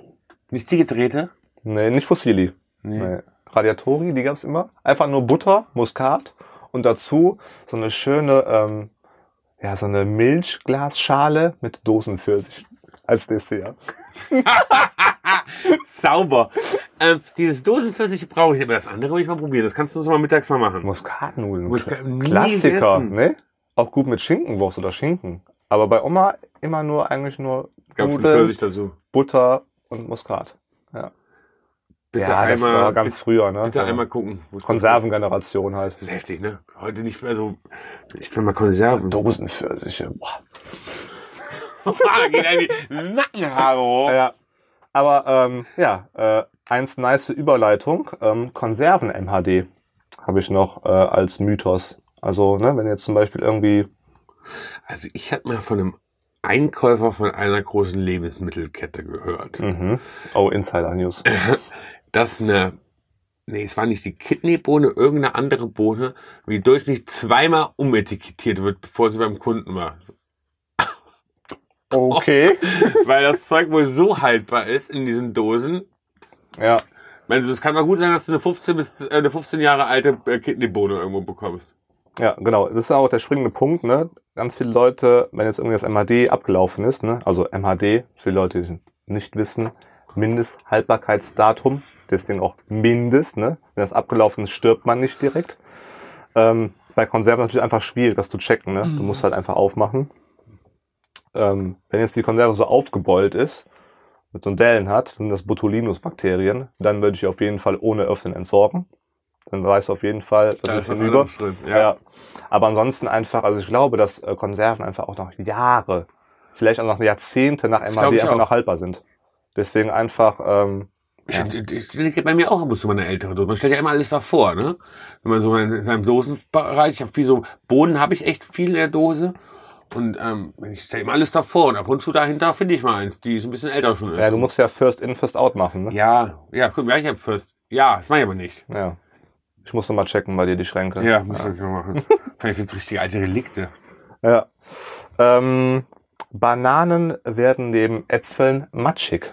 [SPEAKER 1] Nicht die gedrehte?
[SPEAKER 2] Nee, nicht Fossili.
[SPEAKER 1] Nee.
[SPEAKER 2] Nee. Radiatori, die gab's immer. Einfach nur Butter, Muskat und dazu so eine schöne, ähm, ja, so eine Milchglasschale mit Dosenpfirsich als Dessert.
[SPEAKER 1] Sauber. ähm, dieses Dosenpfirsich brauche ich, aber das andere will ich mal probieren. Das kannst du uns mal mittags mal machen.
[SPEAKER 2] Muskatnudeln.
[SPEAKER 1] Muskat- nie
[SPEAKER 2] Klassiker, ne? Auch gut mit Schinkenwurst oder Schinken. Aber bei Oma immer nur, eigentlich nur
[SPEAKER 1] Gab's
[SPEAKER 2] Nudeln,
[SPEAKER 1] dazu?
[SPEAKER 2] Butter und Muskat.
[SPEAKER 1] Bitte
[SPEAKER 2] ja, das
[SPEAKER 1] einmal,
[SPEAKER 2] war ganz
[SPEAKER 1] bitte,
[SPEAKER 2] früher, ne?
[SPEAKER 1] bitte
[SPEAKER 2] Ja.
[SPEAKER 1] einmal gucken. wo es das
[SPEAKER 2] Konservengeneration halt.
[SPEAKER 1] Das ist heftig, ne? Heute nicht mehr so. Ich will mal Konserven.
[SPEAKER 2] Dosenpfirsiche. Boah.
[SPEAKER 1] Ah, geht die Nackenhaare hoch.
[SPEAKER 2] Ja. Aber ähm, ja, äh, eins nice Überleitung. Ähm, Konserven-MHD habe ich noch äh, als Mythos. Also, ne, wenn jetzt zum Beispiel irgendwie,
[SPEAKER 1] Also ich habe mal von einem Einkäufer von einer großen Lebensmittelkette gehört,
[SPEAKER 2] mhm. oh, Insider News.
[SPEAKER 1] dass eine, nee, es war nicht die Kidneybohne, irgendeine andere Bohne, wie durchschnittlich zweimal umetikettiert wird, bevor sie beim Kunden war.
[SPEAKER 2] Okay.
[SPEAKER 1] Weil das Zeug wohl so haltbar ist in diesen Dosen.
[SPEAKER 2] ja.
[SPEAKER 1] Ich meine, es kann mal gut sein, dass du eine 15 bis äh, eine 15 Jahre alte äh, Kidneybohne irgendwo bekommst.
[SPEAKER 2] Ja, genau. Das ist auch der springende Punkt, ne? Ganz viele Leute, wenn jetzt irgendwie das MHD abgelaufen ist, ne? Also MHD, für die Leute, die es nicht wissen, Mindesthaltbarkeitsdatum, deswegen auch Mindest, ne? Wenn das abgelaufen ist, stirbt man nicht direkt. Ähm, bei Konserven natürlich einfach schwierig, das zu checken, ne? Du musst halt einfach aufmachen. Ähm, wenn jetzt die Konserve so aufgebeult ist, mit so Dellen hat, sind das Botulinus-Bakterien, dann würde ich auf jeden Fall ohne Öffnen entsorgen. Dann weißt du auf jeden Fall, das
[SPEAKER 1] Da
[SPEAKER 2] ist hinüber.
[SPEAKER 1] drin.
[SPEAKER 2] Ja.
[SPEAKER 1] Ja.
[SPEAKER 2] Aber ansonsten einfach, also ich glaube, dass äh, Konserven einfach auch noch Jahre, vielleicht auch noch Jahrzehnte nach MHD einfach
[SPEAKER 1] auch.
[SPEAKER 2] noch haltbar sind. Deswegen einfach, ähm, Ja.
[SPEAKER 1] Ich, ich, ich geht bei mir auch ab und zu mal eine ältere Dose. Man stellt ja immer alles davor, ne? Wenn man so in, in seinem Dosenbereich, ich habe viel so, Bohnen habe ich echt viel in der Dose. Und ähm, ich stelle immer alles davor und ab und zu dahinter finde ich mal eins, die so ein bisschen älter schon ist.
[SPEAKER 2] ja, du musst ja First In, First Out machen, ne?
[SPEAKER 1] Ja, ja, guck mal, ich hab First. Ja, das mache ich aber nicht.
[SPEAKER 2] Ja. Ich muss noch mal checken bei dir die Schränke.
[SPEAKER 1] Ja, muss ich mal machen. Vielleicht gibt's richtige alte Relikte.
[SPEAKER 2] Ja. Ähm, Bananen werden neben Äpfeln matschig.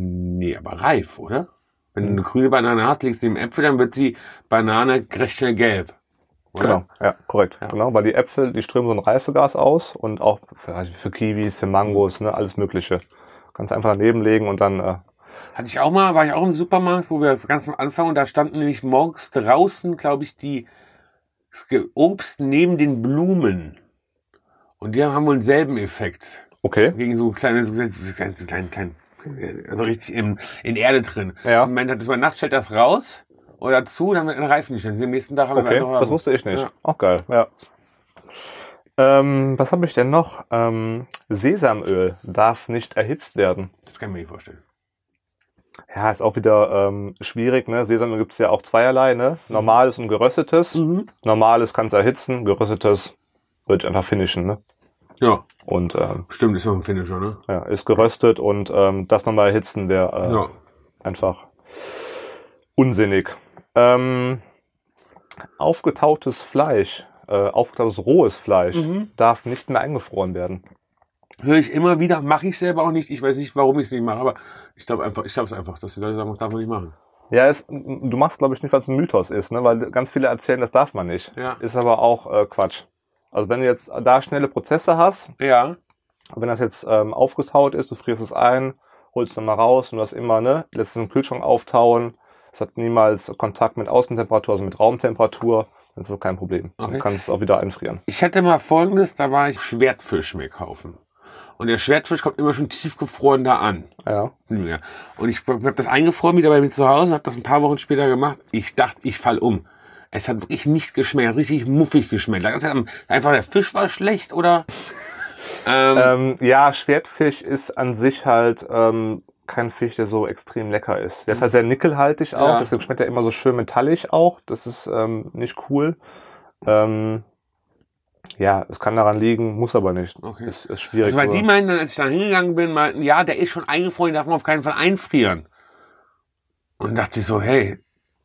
[SPEAKER 1] Nee, aber reif, oder? Wenn du eine grüne Banane hast, legst du im Äpfel, dann wird die Banane recht schnell gelb. Oder?
[SPEAKER 2] Genau, ja, korrekt.
[SPEAKER 1] Ja.
[SPEAKER 2] Genau, weil die Äpfel, die strömen so ein Reifegas aus und auch für, für Kiwis, für Mangos, ne, alles Mögliche. Kannst einfach daneben legen und dann, äh,
[SPEAKER 1] Hatte ich auch mal, war ich auch im Supermarkt, wo wir ganz am Anfang und da standen nämlich morgens draußen, glaube ich, die Obst neben den Blumen. Und die haben wohl denselben Effekt.
[SPEAKER 2] okay.
[SPEAKER 1] Gegen so kleine, so kleine, so kleine, so kleine, kleine also richtig in, in Erde drin.
[SPEAKER 2] Ja.
[SPEAKER 1] Und Moment hat das über Nacht stellt das raus oder zu, dann dann reifen die schon. Am nächsten Tag haben wir
[SPEAKER 2] Okay,
[SPEAKER 1] noch
[SPEAKER 2] das wusste ich nicht.
[SPEAKER 1] Ja.
[SPEAKER 2] Auch geil, ja. Ähm, was habe ich denn noch? Ähm, Sesamöl darf nicht erhitzt werden.
[SPEAKER 1] Das kann ich mir nicht vorstellen.
[SPEAKER 2] Ja, ist auch wieder ähm, schwierig, ne? Sesamöl gibt's ja auch zweierlei, ne? Normales und geröstetes.
[SPEAKER 1] Mhm.
[SPEAKER 2] Normales kannst du erhitzen, geröstetes würde ich einfach finishen, ne?
[SPEAKER 1] Ja,
[SPEAKER 2] Und ähm,
[SPEAKER 1] stimmt, ist noch ein Finisher, ne?
[SPEAKER 2] ja, ist geröstet und ähm, das nochmal erhitzen wäre äh,
[SPEAKER 1] Ja.
[SPEAKER 2] einfach unsinnig. Ähm, aufgetautes Fleisch, äh, aufgetautes rohes Fleisch
[SPEAKER 1] Mhm.
[SPEAKER 2] darf nicht mehr eingefroren werden.
[SPEAKER 1] Höre ich immer wieder, mache ich selber auch nicht. Ich weiß nicht, warum ich es nicht mache, aber ich glaube einfach, ich glaube es einfach, dass die Leute sagen, das darf man nicht machen.
[SPEAKER 2] Ja, es, du machst, glaube ich, nicht, weil es ein Mythos ist, ne? weil ganz viele erzählen, das darf man nicht.
[SPEAKER 1] Ja.
[SPEAKER 2] Ist aber auch äh, Quatsch. Also wenn du jetzt da schnelle Prozesse hast,
[SPEAKER 1] Ja.
[SPEAKER 2] wenn das jetzt ähm, aufgetaut ist, du frierst es ein, holst es dann mal raus und du hast immer, ne, lässt es im Kühlschrank auftauen. Es hat niemals Kontakt mit Außentemperatur, also mit Raumtemperatur. Dann ist das kein Problem.
[SPEAKER 1] Okay.
[SPEAKER 2] Du kannst es auch wieder einfrieren.
[SPEAKER 1] Ich hatte mal folgendes, da war ich Schwertfisch mir kaufen. Und der Schwertfisch kommt immer schon tiefgefroren da an.
[SPEAKER 2] Ja.
[SPEAKER 1] Ja. Und ich habe das eingefroren wieder bei mir zu Hause, habe das ein paar Wochen später gemacht. Ich dachte, ich fall um. Es hat wirklich nicht geschmeckt, hat richtig muffig geschmeckt. Einfach der Fisch war schlecht oder? Ähm,
[SPEAKER 2] Ähm, ja, Schwertfisch ist an sich halt ähm, kein Fisch, der so extrem lecker ist. Der ist halt sehr nickelhaltig auch,
[SPEAKER 1] Ja.
[SPEAKER 2] deswegen schmeckt er immer so schön metallisch auch. Das ist ähm, nicht cool. Ähm, ja, es kann daran liegen, muss aber nicht.
[SPEAKER 1] Okay.
[SPEAKER 2] Ist, ist schwierig.
[SPEAKER 1] also weil die meinten, dann, als ich da hingegangen bin, meinten, ja, der ist schon eingefroren, den darf man auf keinen Fall einfrieren. Und dachte ich so, hey,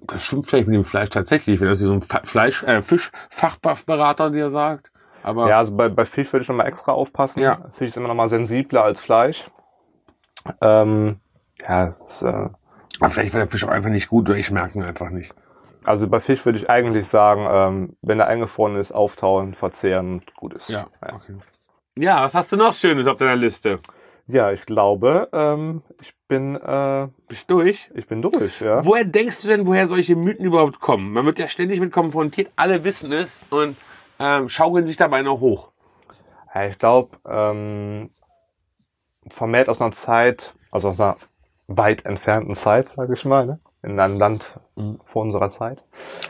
[SPEAKER 1] das stimmt vielleicht mit dem Fleisch tatsächlich, wenn das hier so ein Fleisch, äh, Fischfachberater dir sagt. Aber
[SPEAKER 2] Ja, also bei, bei Fisch würde ich nochmal extra aufpassen.
[SPEAKER 1] Ja.
[SPEAKER 2] Fisch ist immer nochmal sensibler als Fleisch. Ähm, ja, ist, äh,
[SPEAKER 1] aber vielleicht war der Fisch auch einfach nicht gut oder ich merke ihn einfach nicht.
[SPEAKER 2] also bei Fisch würde ich eigentlich sagen, ähm, wenn er eingefroren ist, auftauen, verzehren und gut ist.
[SPEAKER 1] Ja, okay. Ja, was hast du noch Schönes auf deiner Liste?
[SPEAKER 2] Ja, ich glaube, ähm, ich bin, äh,
[SPEAKER 1] Bist durch?
[SPEAKER 2] ich bin durch, ja.
[SPEAKER 1] Woher denkst du denn, woher solche Mythen überhaupt kommen? Man wird ja ständig mit konfrontiert, alle wissen es und ähm, schaukeln sich dabei noch hoch.
[SPEAKER 2] ja ich glaube, ähm, vermehrt aus einer Zeit, also aus einer weit entfernten Zeit, sage ich mal, ne? in einem Land vor unserer Zeit.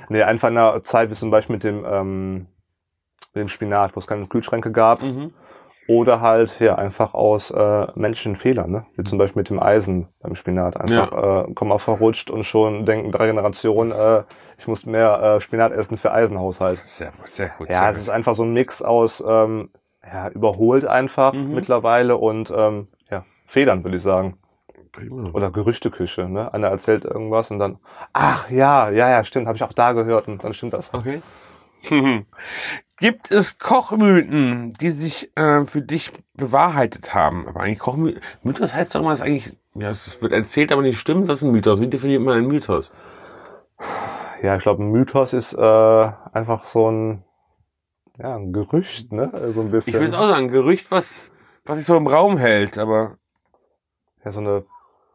[SPEAKER 2] Nee, einfach in einer Zeit wie zum Beispiel mit dem, ähm, mit dem Spinat, wo es keine Kühlschränke gab.
[SPEAKER 1] Mhm.
[SPEAKER 2] Oder halt ja einfach aus äh, menschlichen Fehlern, ne? Wie zum Beispiel mit dem Eisen beim Spinat. Einfach äh, Komma verrutscht und schon denken drei Generationen, äh, ich muss mehr äh, Spinat essen für Eisenhaushalt.
[SPEAKER 1] Sehr, sehr gut.
[SPEAKER 2] Ja, es ist einfach so ein Mix aus ähm, ja, überholt einfach
[SPEAKER 1] Mhm.
[SPEAKER 2] mittlerweile und ähm, ja, Fehlern, würde ich sagen.
[SPEAKER 1] prima.
[SPEAKER 2] Oder Gerüchteküche, ne? Einer erzählt irgendwas und dann, ach ja, ja, ja, stimmt, habe ich auch da gehört und dann stimmt das.
[SPEAKER 1] Okay. Gibt es Kochmythen, die sich äh, für dich bewahrheitet haben? Aber eigentlich Kochmythen, Mythos heißt doch immer, es ist eigentlich, ja, es wird erzählt, aber nicht stimmt. Was ist ein Mythos? Wie definiert man einen Mythos?
[SPEAKER 2] Ja, ich glaube, ein Mythos ist äh, einfach so ein, ja, ein Gerücht, ne? So ein
[SPEAKER 1] Ich
[SPEAKER 2] bisschen.
[SPEAKER 1] will es auch sagen, Gerücht, was, was sich so im Raum hält, aber
[SPEAKER 2] Ja, so eine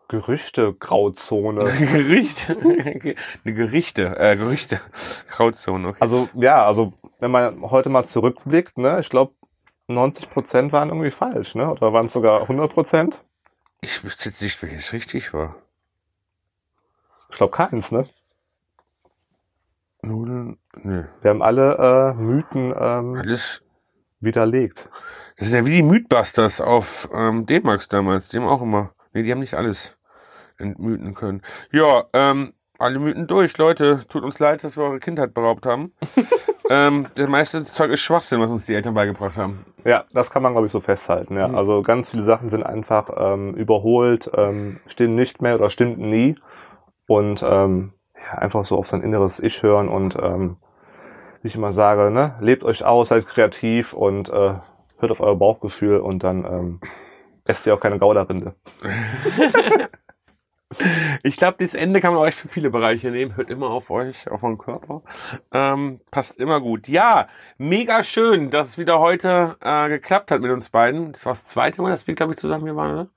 [SPEAKER 2] Gerüchte-Grauzone.
[SPEAKER 1] Gericht, eine Gerichte, äh, Gerüchte, Grauzone, okay.
[SPEAKER 2] also, ja, also, wenn man heute mal zurückblickt, ne? Ich glaube, 90 Prozent waren irgendwie falsch, ne? Oder waren es sogar 100 Prozent?
[SPEAKER 1] Ich wüsste jetzt nicht, welches richtig war.
[SPEAKER 2] Ich glaube keins, ne?
[SPEAKER 1] Nudeln, nö.
[SPEAKER 2] Wir haben alle äh, Mythen ähm,
[SPEAKER 1] Alles.
[SPEAKER 2] widerlegt.
[SPEAKER 1] Das sind ja wie die Mythbusters auf ähm, D-Max damals. Die haben auch immer. Nee, die haben nicht alles entmythen können. Ja, ähm, alle Mythen durch, Leute. Tut uns leid, dass wir eure Kindheit beraubt haben. ähm, der meiste Zeug ist Schwachsinn, was uns die Eltern beigebracht haben.
[SPEAKER 2] Ja, das kann man, glaube ich, so festhalten. Ja.
[SPEAKER 1] Mhm.
[SPEAKER 2] Also ganz viele Sachen sind einfach ähm, überholt, ähm, stimmen nicht mehr oder stimmten nie. Und ähm, ja, einfach so auf sein inneres Ich hören und ähm, wie ich immer sage, ne, lebt euch aus, seid kreativ und äh, hört auf euer Bauchgefühl und dann ähm, esst ihr auch keine Gouda-Rinde.
[SPEAKER 1] Ich glaube, das Ende kann man euch für viele Bereiche nehmen. Hört immer auf euch, auf euren Körper. Ähm, passt immer gut. Ja, mega schön, dass es wieder heute äh, geklappt hat mit uns beiden. Das war das zweite Mal, dass wir, glaube ich, zusammen hier waren, oder?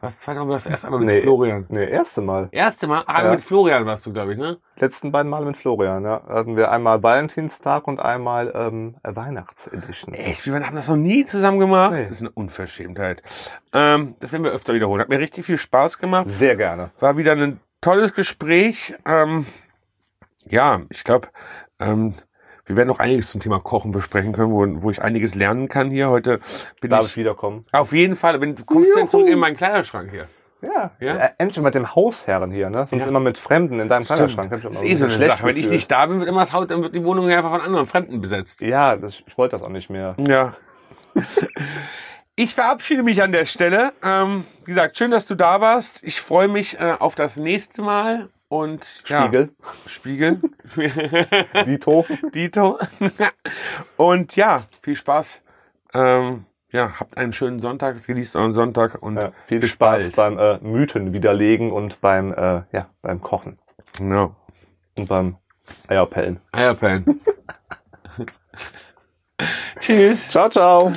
[SPEAKER 1] Was zweite Mal, das erste Mal mit
[SPEAKER 2] Nee.
[SPEAKER 1] Florian.
[SPEAKER 2] Nee, erste Mal.
[SPEAKER 1] Erste Mal? Ah,
[SPEAKER 2] Ja.
[SPEAKER 1] mit Florian warst du, glaube ich, ne?
[SPEAKER 2] Letzten beiden Male mit Florian, ja. Da hatten wir einmal Valentinstag und einmal ähm, Weihnachtsedition.
[SPEAKER 1] Echt, wir haben das noch nie zusammen gemacht.
[SPEAKER 2] Nee.
[SPEAKER 1] Das ist eine Unverschämtheit. Ähm, das werden wir öfter wiederholen. Hat mir richtig viel Spaß gemacht.
[SPEAKER 2] Sehr gerne.
[SPEAKER 1] War wieder ein tolles Gespräch. Ähm, ja, ich glaube, ähm, wir werden noch einiges zum Thema Kochen besprechen können, wo, wo ich einiges lernen kann hier. Heute bin
[SPEAKER 2] Darf
[SPEAKER 1] ich
[SPEAKER 2] ich wiederkommen?
[SPEAKER 1] auf jeden Fall. Wenn, du kommst du denn zurück in meinen Kleiderschrank hier?
[SPEAKER 2] Ja.
[SPEAKER 1] Ja?
[SPEAKER 2] Äh, Endlich mit dem Hausherren hier, ne? Sonst
[SPEAKER 1] Ja.
[SPEAKER 2] immer mit Fremden in deinem Kleiderschrank.
[SPEAKER 1] Das ist eh so
[SPEAKER 2] ein
[SPEAKER 1] eine Sache. Wenn ich nicht da bin, wird immer das Haus, dann wird die Wohnung einfach von anderen Fremden besetzt.
[SPEAKER 2] Ja, das, ich wollte das auch nicht mehr.
[SPEAKER 1] Ja. Ich verabschiede mich an der Stelle. Ähm, wie gesagt, schön, dass du da warst. Ich freue mich äh, auf das nächste Mal. Und
[SPEAKER 2] Spiegel,
[SPEAKER 1] Ja, Spiegel.
[SPEAKER 2] Dito.
[SPEAKER 1] Dito. und ja, viel Spaß. Ähm, ja, habt einen schönen Sonntag, genießt euren Sonntag und
[SPEAKER 2] Ja, viel Spaß
[SPEAKER 1] bald.
[SPEAKER 2] beim äh, Mythen widerlegen und beim, äh, ja, beim Kochen
[SPEAKER 1] Ja.
[SPEAKER 2] und beim Eierpellen.
[SPEAKER 1] Eierpan. Tschüss.
[SPEAKER 2] Ciao, ciao.